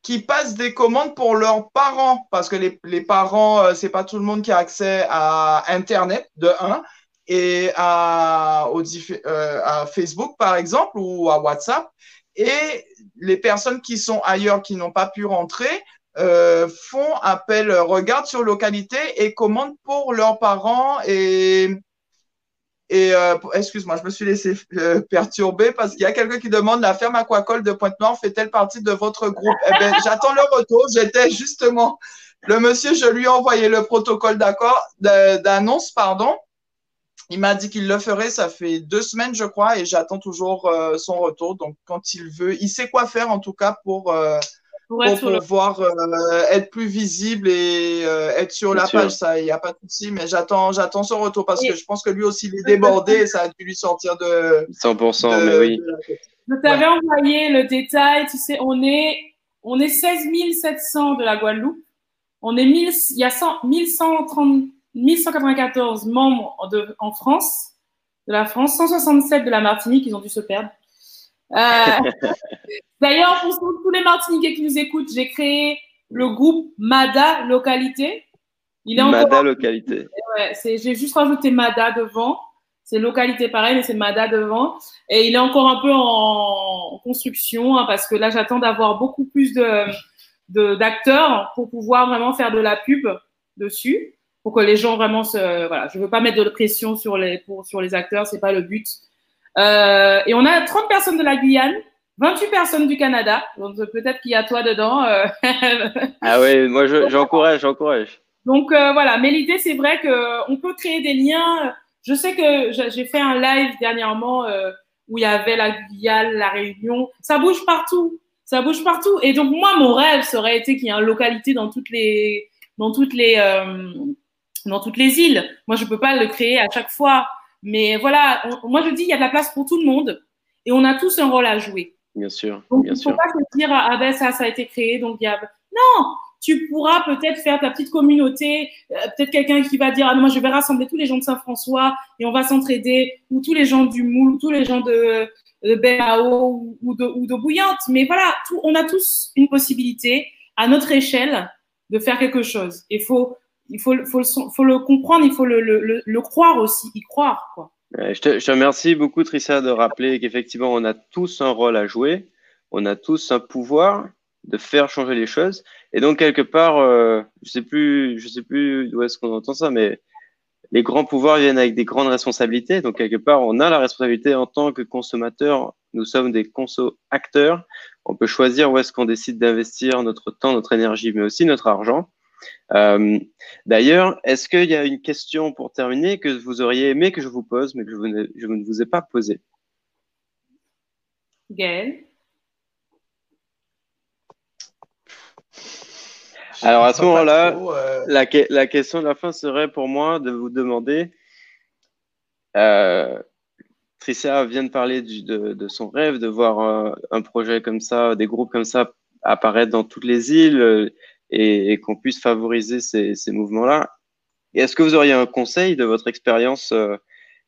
qui passent des commandes pour leurs parents. Parce que les, les parents, euh, c'est pas tout le monde qui a accès à Internet de un et à, au euh, à Facebook par exemple ou à WhatsApp. Et les personnes qui sont ailleurs qui n'ont pas pu rentrer euh, font appel, euh, regardent sur localité et commandent pour leurs parents et et euh, excuse-moi, je me suis laissé euh, perturber parce qu'il y a quelqu'un qui demande la ferme aquacole de Pointe-Noire fait-elle partie de votre groupe? Eh ben, j'attends le retour. J'étais justement le monsieur, je lui ai envoyé le protocole d'accord d'annonce, pardon. Il m'a dit qu'il le ferait. Ça fait deux semaines, je crois, et j'attends toujours euh, son retour. Donc, quand il veut, il sait quoi faire en tout cas pour euh, pour pour être sur le- pouvoir euh, être plus visible et euh, être sur Bien la sûr. page. Ça, il n'y a pas de souci, mais j'attends, j'attends son retour parce Et- que je pense que lui aussi il est débordé et ça a dû lui sortir de. 100%, de- mais oui. de. Je t'avais envoyé le détail. Tu sais, on est on est 16 700 de la Guadeloupe. On est 1000, il y a 100, 1130, 1194 membres de, en France, de la France, 167 de la Martinique, ils ont dû se perdre. Euh, D'ailleurs, pour tous les Martiniquais qui nous écoutent, j'ai créé le groupe MADA Localité. Il est encore Mada localité. Ouais, j'ai juste rajouté Mada devant. C'est localité pareil, mais c'est Mada devant. Et il est encore un peu en, construction hein, parce que là, j'attends d'avoir beaucoup plus de, d'acteurs pour pouvoir vraiment faire de la pub dessus, pour que les gens vraiment se, voilà. Je veux pas mettre de pression sur les, pour, sur les acteurs, c'est pas le but. Euh, et on a 30 personnes de la Guyane, 28 personnes du Canada. Donc peut-être qu'il y a toi dedans. euh. Ah ouais, moi je- j'encourage, j'encourage. Donc euh, voilà, mais l'idée c'est vrai que on peut créer des liens. Je sais que j'a- j'ai fait un live dernièrement euh, où il y avait la Guyane, la Réunion. Ça bouge partout. Ça bouge partout. Et donc, moi, mon rêve, ça aurait été qu'il y ait une localité dans toutes les, dans toutes les, euh, dans toutes les îles. Moi, je peux pas le créer à chaque fois. Mais voilà, on- moi, je dis, il y a de la place pour tout le monde. Et on a tous un rôle à jouer. Bien sûr, Donc, bien il ne faut sûr. pas se dire, ah ben ça, ça a été créé, donc il y a... Non, tu pourras peut-être faire ta petite communauté, euh, peut-être quelqu'un qui va dire, ah non, moi je vais rassembler tous les gens de Saint-François et on va s'entraider, ou tous les gens du Moule, tous les gens de, de Béao ou, ou de, ou de Bouillante. Mais voilà, tout, on a tous une possibilité, à notre échelle, de faire quelque chose. Il faut, il faut, le, comprendre, il faut le, croire aussi, y croire, quoi. Je te, remercie beaucoup, Tricia, de rappeler qu'effectivement, on a tous un rôle à jouer, on a tous un pouvoir de faire changer les choses. Et donc, quelque part, euh, je sais sais plus d'où est-ce qu'on entend ça, mais les grands pouvoirs viennent avec des grandes responsabilités. Donc, quelque part, on a la responsabilité en tant que consommateur. Nous sommes des conso-acteurs. On peut choisir où est-ce qu'on décide d'investir notre temps, notre énergie, mais aussi notre argent. Euh, D'ailleurs, est-ce qu'il y a une question pour terminer que vous auriez aimé que je vous pose, mais que je, vous ne, je ne vous ai pas posée? Gaël Alors, à ce moment-là, euh, la, que- la question de la fin serait pour moi de vous demander, euh, Tricia vient de parler du- de, de son rêve, de voir un, un projet comme ça, des groupes comme ça apparaître dans toutes les îles euh, et, et qu'on puisse favoriser ces, ces mouvements-là. Et Est-ce que vous auriez un conseil de votre expérience euh,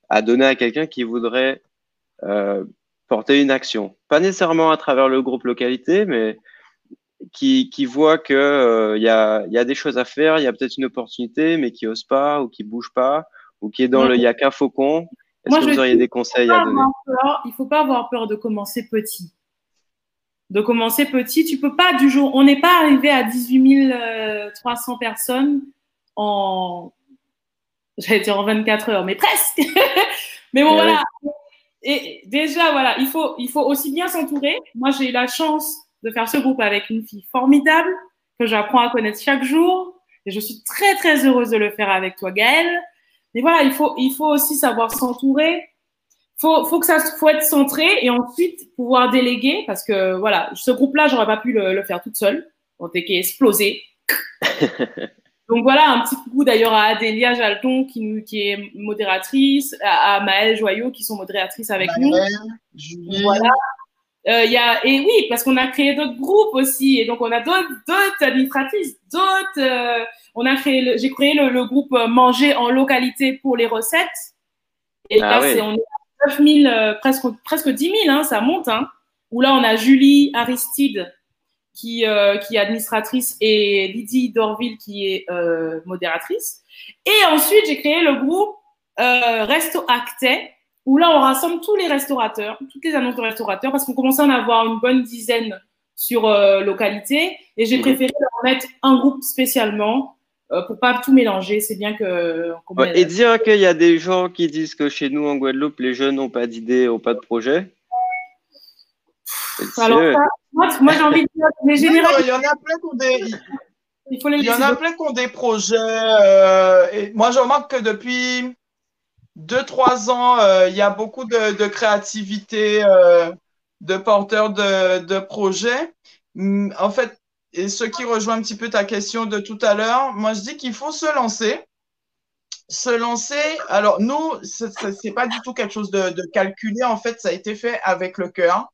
à donner à quelqu'un qui voudrait euh, porter une action? Pas nécessairement à travers le groupe localité, mais qui, qui voit qu'il euh, y, a, y a des choses à faire, il y a peut-être une opportunité, mais qui ose pas ou qui bouge pas, ou qui est dans Ouais. le yaka faucon. Est-ce que vous auriez des conseils à donner? peur, il faut pas avoir peur de commencer petit. De commencer petit, tu peux pas du jour. On n'est pas arrivé à 18 300 personnes en, j'allais dire en 24 heures, mais presque. mais bon Eh voilà. Et déjà voilà, il faut il faut aussi bien s'entourer. Moi j'ai eu la chance de faire ce groupe avec une fille formidable que j'apprends à connaître chaque jour et je suis très très heureuse de le faire avec toi Gaëlle. Mais voilà, il faut il faut aussi savoir s'entourer faut, faut que ça faut être centré et ensuite pouvoir déléguer parce que voilà ce groupe là j'aurais pas pu le, le faire toute seule. On était qu'à exploser donc voilà un petit coucou d'ailleurs à Adélia Jalton qui nous qui est modératrice à, à Maëlle Joyot qui sont modératrices avec nous. Voilà. Euh, il y a et oui parce qu'on a créé d'autres groupes aussi et donc on a d'autres d'autres administratrices d'autres euh, on a créé le- j'ai créé le, le groupe manger en localité pour les recettes. Et Ah là ouais. c'est on est à 9 000 euh, presque presque 10 000 hein, ça monte hein. Où là on a Julie Aristide qui euh, qui est administratrice et Lydie Dorville qui est euh, modératrice. Et ensuite j'ai créé le groupe Resto Actais où là on rassemble tous les restaurateurs, toutes les annonces de restaurateurs, parce qu'on commençait à en avoir une bonne dizaine sur localité, et j'ai Mhm. préféré leur mettre un groupe spécialement euh, pour pas tout mélanger. C'est bien que Ouais, Et dire qu'il y a des gens qui disent que chez nous en Guadeloupe, les jeunes n'ont pas d'idées, n'ont pas de projet. C'est- Alors ça, moi, moi j'ai envie de dire les généraux, il y en a plein qui ont des, il faut les il y en a plein qui ont des projets. euh, et moi, je remarque que depuis deux, trois ans, euh, il y a beaucoup de, de créativité euh, de porteurs de, de projets. Hum, En fait, et ce qui rejoint un petit peu ta question de tout à l'heure, moi, je dis qu'il faut se lancer. Se lancer. Alors, nous, c'est pas du tout quelque chose de, de calculé. En fait, ça a été fait avec le cœur.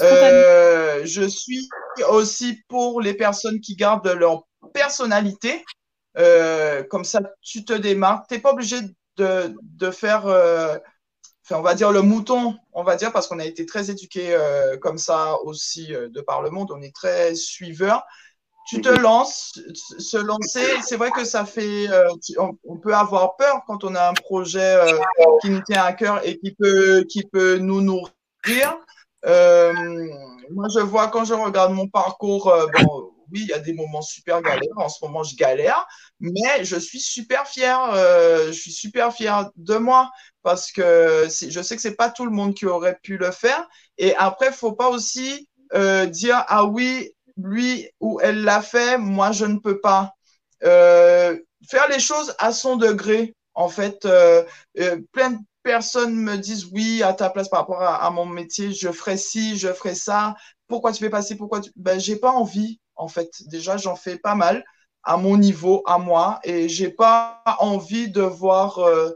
Euh, je suis aussi pour les personnes qui gardent leur personnalité. Euh, comme ça, tu te démarques. Tu n'es pas obligé de, de faire, euh, on va dire, le mouton, on va dire, parce qu'on a été très éduqués euh, comme ça aussi euh, de par le monde. On est très suiveurs. Tu te Mhm. lances, se lancer, c'est vrai que ça fait, euh, on peut avoir peur quand on a un projet euh, qui nous tient à cœur et qui peut, qui peut nous nourrir. Euh, moi, je vois quand je regarde mon parcours, euh, bon, oui, il y a des moments super galères. En ce moment, je galère, mais je suis super fier. euh, je suis super fier de moi parce que je sais que c'est pas tout le monde qui aurait pu le faire. Et après, faut pas aussi euh, dire ah oui, lui ou elle l'a fait, moi je ne peux pas. Euh, faire les choses à son degré, en fait, plein de personne me dise oui à ta place par rapport à, à mon métier, je ferai ci, je ferai ça. Pourquoi tu fais pas ci, pourquoi tu... Ben, j'ai pas envie, en fait. Déjà, j'en fais pas mal à mon niveau, à moi, et j'ai pas envie de voir euh,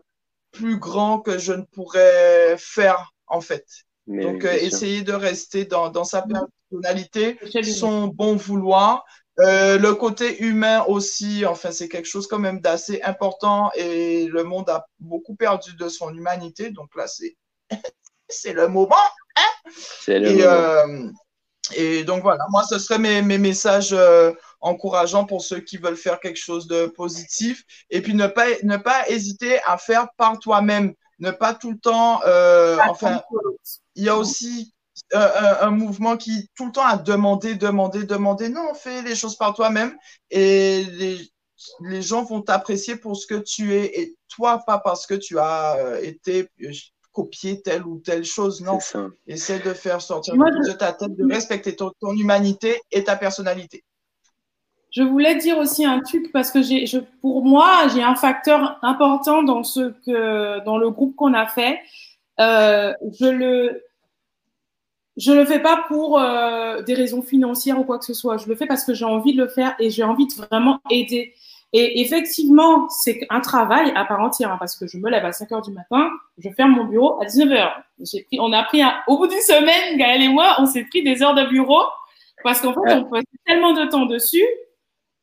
plus grand que je ne pourrais faire, en fait. Mais Donc, euh, essayer de rester dans, dans sa personnalité, son bon vouloir. Euh, le côté humain aussi, enfin, c'est quelque chose quand même d'assez important et le monde a beaucoup perdu de son humanité. Donc là, c'est, c'est le moment. C'est le Et, moment. euh, et donc voilà, moi, ce serait mes, mes messages euh, encourageants pour ceux qui veulent faire quelque chose de positif. Et puis ne pas, ne pas hésiter à faire par toi-même. Ne pas tout le temps, euh, enfin, il y a aussi euh, un, un mouvement qui tout le temps a demandé, demandé, demandé. Non, fais les choses par toi-même et les, les gens vont t'apprécier pour ce que tu es et toi, pas parce que tu as euh, été copié telle ou telle chose. Non, essaie de faire sortir Moi, de ta tête, de respecter ton, ton humanité et ta personnalité. Je voulais dire aussi un truc parce que j'ai, je, pour moi, j'ai un facteur important dans ce que, dans le groupe qu'on a fait. Euh, je le, je le fais pas pour euh, des raisons financières ou quoi que ce soit. Je le fais parce que j'ai envie de le faire et j'ai envie de vraiment aider. Et effectivement, c'est un travail à part entière hein, parce que je me lève à 5 heures du matin, je ferme mon bureau à 19 heures. J'ai pris, on a pris un, au bout d'une semaine, Gaël et moi, on s'est pris des heures de bureau parce qu'en fait, Ouais. on passait tellement de temps dessus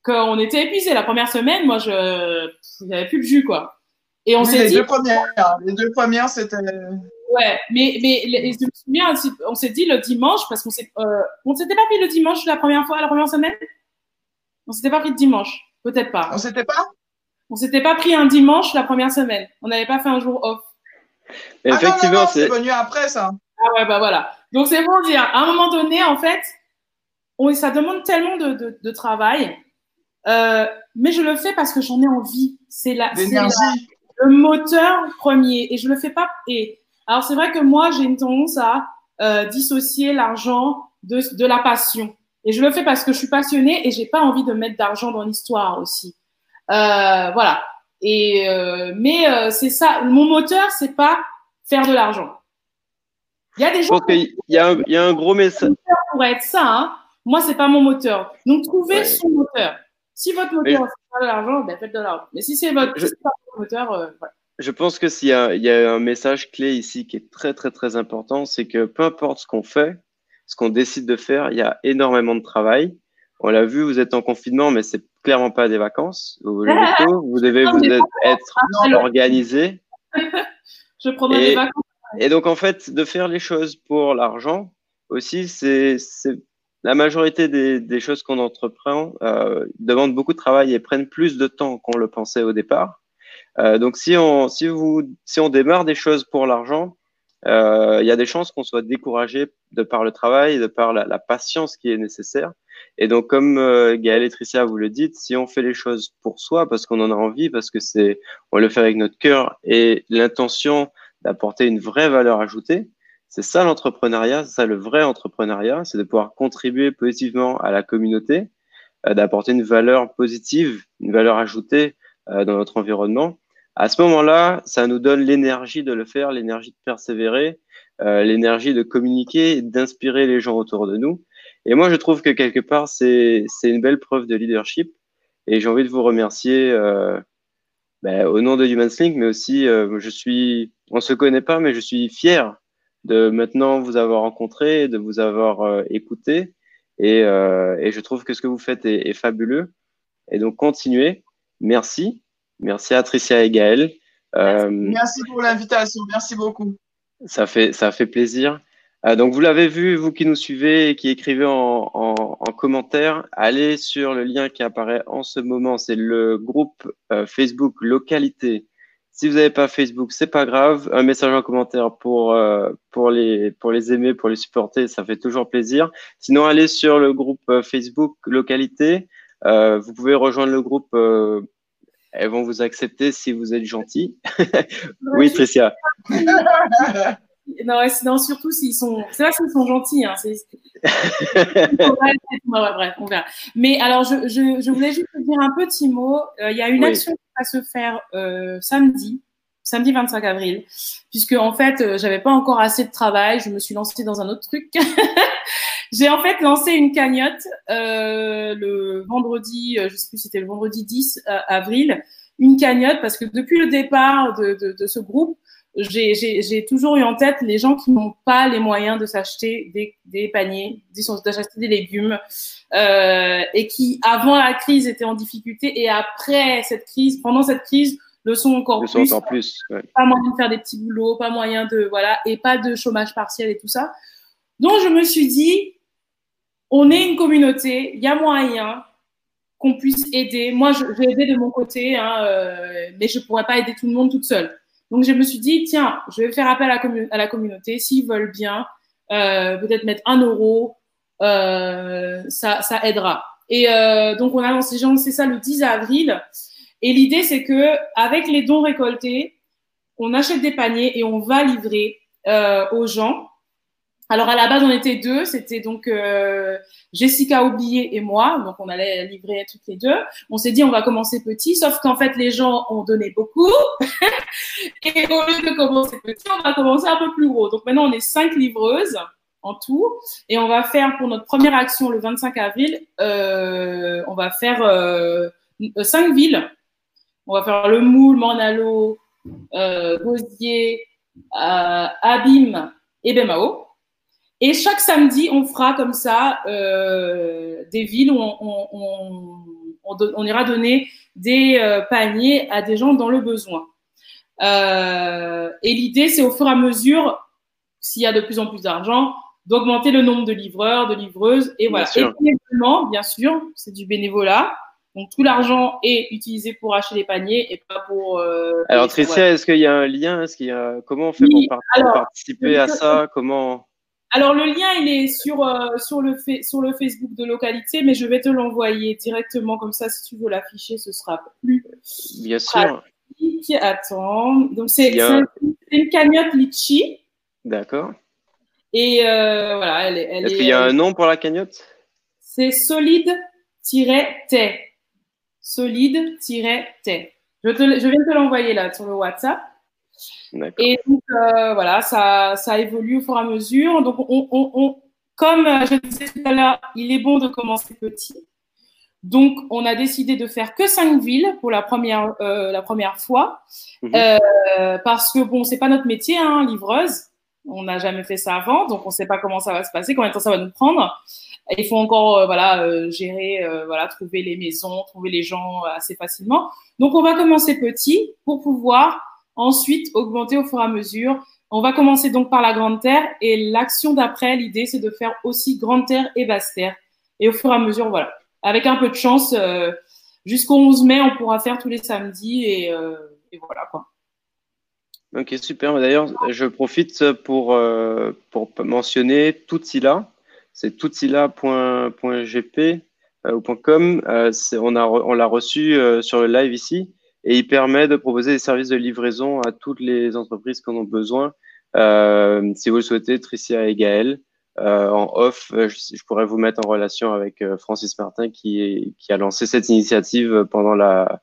qu'on était épuisé. La première semaine, moi, je, avait plus de jus, quoi. Et on Oui, s'est les dit, deux premières, les deux premières, c'était. ouais, mais, mais les- je me souviens, on s'est dit le dimanche, parce qu'on s'est, euh, on s'était pas pris le dimanche la première fois, la première semaine? On s'était pas pris le dimanche. Peut-être pas. On s'était pas? On s'était pas pris un dimanche la première semaine. On n'avait pas fait un jour off. Mais Ah effectivement, c'est venu après ça. Ah ouais, bah voilà. Donc c'est pour dire, à un moment donné, en fait, on, ça demande tellement de, de, de travail, euh, mais je le fais parce que j'en ai envie. C'est la, le moteur premier et je le fais pas. Et alors c'est vrai que moi j'ai une tendance à euh, dissocier l'argent de, de la passion. Et je le fais parce que je suis passionnée et j'ai pas envie de mettre d'argent dans l'histoire aussi. Euh, voilà. Et euh, mais euh, c'est ça. Mon moteur c'est pas faire de l'argent. Il y a des Je gens qu'il y, a un- il y a un gros message. qui pourraient être ça. Hein. Moi c'est pas mon moteur. Donc trouvez Ouais. son moteur. Si votre moteur c'est pas de l'argent, ben faites de l'argent. Mais si c'est votre, Je- si pas votre moteur, voilà. Je pense que s'il il y a un message clé ici qui est très très très important, c'est que peu importe ce qu'on fait, ce qu'on décide de faire, il y a énormément de travail. On l'a vu, vous êtes en confinement, mais c'est clairement pas des vacances. Vous vous devez vous êtes- être Alors, organisé. je prendrai Et- des vacances. Et donc, en fait, de faire les choses pour l'argent aussi, c'est la majorité des, des choses qu'on entreprend euh, demandent beaucoup de travail et prennent plus de temps qu'on le pensait au départ. Euh, donc, si on, si, vous, si on démarre des choses pour l'argent, il y a des chances qu'on soit découragé de par le travail, de par la, la patience qui est nécessaire. Et donc, comme euh, Gaël et Tricia vous le dites, si on fait les choses pour soi, parce qu'on en a envie, parce que c'est, on le fait avec notre cœur et l'intention d'apporter une vraie valeur ajoutée. C'est ça l'entrepreneuriat, c'est ça le vrai entrepreneuriat, c'est de pouvoir contribuer positivement à la communauté, euh, d'apporter une valeur positive, une valeur ajoutée euh, dans notre environnement. À ce moment-là, ça nous donne l'énergie de le faire, l'énergie de persévérer, euh, l'énergie de communiquer d'inspirer les gens autour de nous. Et moi, je trouve que quelque part, c'est une belle preuve de leadership. Et j'ai envie de vous remercier euh, ben, au nom de Human's Link, mais aussi, euh, je suis, on se connaît pas, mais je suis fier de maintenant vous avoir rencontré, de vous avoir euh, écouté, et, euh, et je trouve que ce que vous faites est, est fabuleux. Et donc continuez. Merci, merci à Tricia et Gaël. Euh, Merci pour l'invitation. Merci beaucoup. ça fait, ça fait plaisir. Euh, donc, vous l'avez vu, vous qui nous suivez et qui écrivez en, en, en commentaire, allez sur le lien qui apparaît en ce moment. C'est le groupe euh, Facebook Localité. Si vous n'avez pas Facebook, c'est pas grave. Un message en commentaire pour, euh, pour, les, pour les aimer, pour les supporter, ça fait toujours plaisir. Sinon, allez sur le groupe Facebook Localité. Euh, vous pouvez rejoindre le groupe. euh, elles vont vous accepter si vous êtes gentil. oui, Tricia. Non, surtout s'ils sont. C'est vrai qu'ils sont gentils. Hein, ouais, bref, on verra. Mais alors, je, je, je voulais juste te dire un petit mot. Euh, Il y a une Oui. action qui va se faire euh, samedi. Samedi 25 avril, puisque en fait, euh, j'avais pas encore assez de travail, je me suis lancée dans un autre truc. J'ai en fait lancé une cagnotte euh, le vendredi, euh, je sais plus, c'était le vendredi 10 euh, avril, une cagnotte parce que depuis le départ de, ce groupe, j'ai- toujours eu en tête les gens qui n'ont pas les moyens de s'acheter des, des paniers, d'acheter des légumes, et qui avant la crise étaient en difficulté. Et après cette crise, pendant cette crise, le sont encore Le plus ouais. pas moyen de faire des petits boulots, pas moyen de voilà, et pas de chômage partiel et tout ça. Donc je me suis dit, on est une communauté, il y a moyen qu'on puisse aider. Moi, je vais aider de mon côté, hein, euh, mais je pourrais pas aider tout le monde toute seule. Donc je me suis dit, tiens, je vais faire appel à la, commu- à la communauté, s'ils veulent bien, euh, peut-être mettre un euro, euh, ça, ça aidera. Et donc on a lancé, j'ai lancé ça le 10 avril. Et l'idée, c'est que avec les dons récoltés, on achète des paniers et on va livrer euh, aux gens. Alors à la base, on était deux, c'était donc euh, Jessica Oublié et moi, donc on allait livrer toutes les deux. On s'est dit on va commencer petit, sauf qu'en fait les gens ont donné beaucoup et au lieu de commencer petit, on va commencer un peu plus gros. Donc maintenant on est cinq livreuses en tout et on va faire pour notre première action le 25 avril, euh, on va faire euh, cinq villes. On va faire le Moule, Mornalo, euh, Gosier, euh, Abîme et Bemao. Et chaque samedi, on fera comme ça euh, des villes où on, on, on, on, don- on ira donner des paniers à des gens dans le besoin. Euh, et l'idée, c'est au fur et à mesure, s'il y a de plus en plus d'argent, d'augmenter le nombre de livreurs, de livreuses. Et voilà. sûr. Et bien sûr, c'est du bénévolat. Donc tout l'argent est utilisé pour acheter les paniers et pas pour. euh, Alors Tricia, est-ce qu'il y a un lien? Est-ce qu'il y a comment on fait Oui, pour alors, participer à ça? Comment Alors le lien il est sur euh, sur le fa- sur le Facebook de localité, mais je vais te l'envoyer directement comme ça si tu veux l'afficher, ce sera plus Bien sûr. pratique. Attends, donc c'est a- une cagnotte litchi D'accord. et euh, voilà, elle est, Est-ce est- qu'il y a un nom pour la cagnotte? C'est solide-tay. Solide-tay. Je, te, je viens de te l'envoyer là sur le WhatsApp. Et donc, euh, voilà, ça, ça évolue au fur et à mesure. Donc, on, on, on, comme euh, je disais tout à l'heure, il est bon de commencer petit. Donc, on a décidé de faire que cinq villes pour la première, euh, la première fois. Mhm. Euh, parce que, bon, c'est pas notre métier, hein, livreuse. On n'a jamais fait ça avant, donc on ne sait pas comment ça va se passer, combien de temps ça va nous prendre. Il faut encore euh, voilà, euh, gérer, euh, voilà, trouver les maisons, trouver les gens assez facilement. Donc, on va commencer petit pour pouvoir ensuite augmenter au fur et à mesure. On va commencer donc par la Grande Terre et l'action d'après, l'idée, c'est de faire aussi Grande Terre et Basse Terre. Et au fur et à mesure, voilà. Avec un peu de chance, jusqu'au 11 mai, on pourra faire tous les samedis et, et voilà quoi. Ok, super. D'ailleurs, je profite pour, euh, pour mentionner Tutsila. C'est tutsila.gp euh, .com. Euh, on l'a reçu euh, sur le live ici et il permet de proposer des services de livraison à toutes les entreprises qui en ont besoin. Euh, si vous le souhaitez, Tricia et Gaël. Euh, en off, je, pourrais vous mettre en relation avec Francis Martin qui, qui a lancé cette initiative pendant la.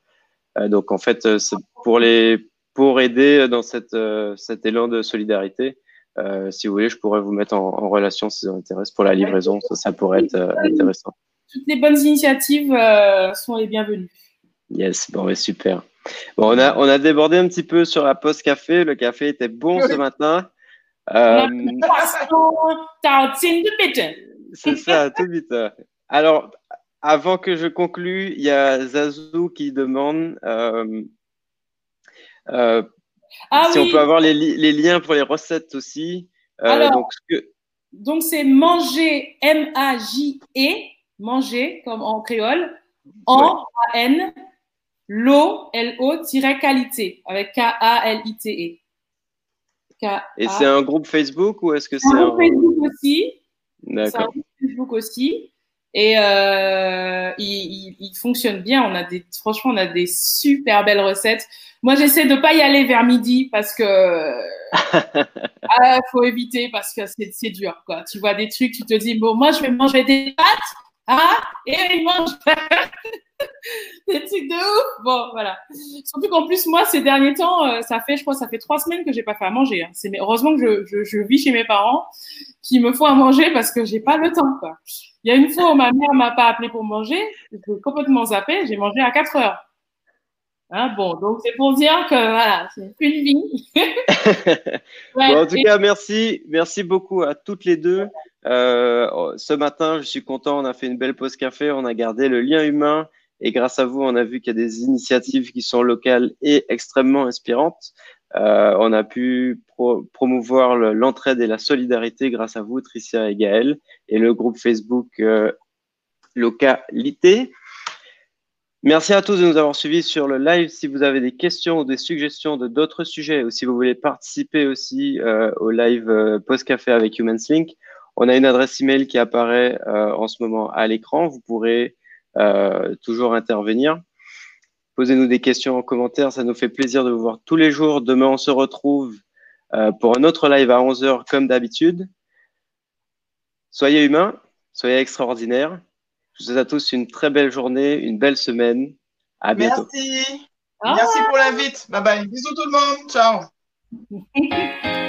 donc en fait, c'est pour les pour aider dans cette, euh, cet élan de solidarité. Euh, si vous voulez, je pourrais vous mettre en, en relation si ça vous intéresse pour la livraison. Ça, ça pourrait être euh, intéressant. Toutes les bonnes initiatives sont les bienvenues. Yes, bon, ouais, super. Bon, on a, on a débordé un petit peu sur la pause café. Le café était bon ce matin. Euh, tartine de pétain. c'est ça, tout vite. Alors, avant que je conclue, il y a Zazou qui demande euh, euh, Ah si oui, on peut avoir les, li- les liens pour les recettes aussi. Euh, Alors, donc, ce que, donc c'est manger, M-A-J-E, manger comme en créole, en A-N, l'eau, L-O, tiret qualité, avec K-A-L-I-T-E. K-A- Et c'est un groupe Facebook ou est-ce que c'est un un... groupe Facebook aussi. C'est un D'accord. groupe Facebook aussi. Et euh, il, il- il fonctionne bien. On a des, franchement, on a des super belles recettes. Moi, j'essaie de pas y aller vers midi parce que ah, faut éviter parce que c'est c'est dur. Quoi. Tu vois des trucs, tu te dis bon, moi, je vais manger des pâtes, ah, et il mange. des trucs de ouf. Bon, voilà. Surtout qu'en plus, moi, ces derniers temps, euh, ça fait, je crois, ça fait trois semaines que j'ai pas fait à manger. Hein. C'est heureusement que je, vis chez mes parents qui me font à manger parce que j'ai pas le temps. Il y a une fois où ma mère m'a pas appelé pour manger, j'ai complètement zappé, j'ai mangé à 4 heures. Hein, bon, donc c'est pour dire que voilà, c'est une vie. en tout cas, merci, merci beaucoup à toutes les deux. Euh, ce matin, je suis content, on a fait une belle pause café, on a gardé le lien humain et grâce à vous, on a vu qu'il y a des initiatives qui sont locales et extrêmement inspirantes. Euh, on a pu pro promouvoir l'entraide et la solidarité grâce à vous, Tricia et Gaël, et le groupe Facebook euh, Localité. Merci à tous de nous avoir suivis sur le live. Si vous avez des questions ou des suggestions de d'autres sujets ou si vous voulez participer aussi euh, au live euh, Post Café avec Humans Link, on a une adresse email qui apparaît en ce moment à l'écran. Vous pourrez toujours intervenir. Posez-nous des questions en commentaire. Ça nous fait plaisir de vous voir tous les jours. Demain, on se retrouve euh, pour un autre live à 11h comme d'habitude. Soyez humains, soyez extraordinaires. Je vous souhaite à tous une très belle journée, une belle semaine. À bientôt. Merci. Merci pour l'invite. Bye bye. Bisous tout le monde. Ciao.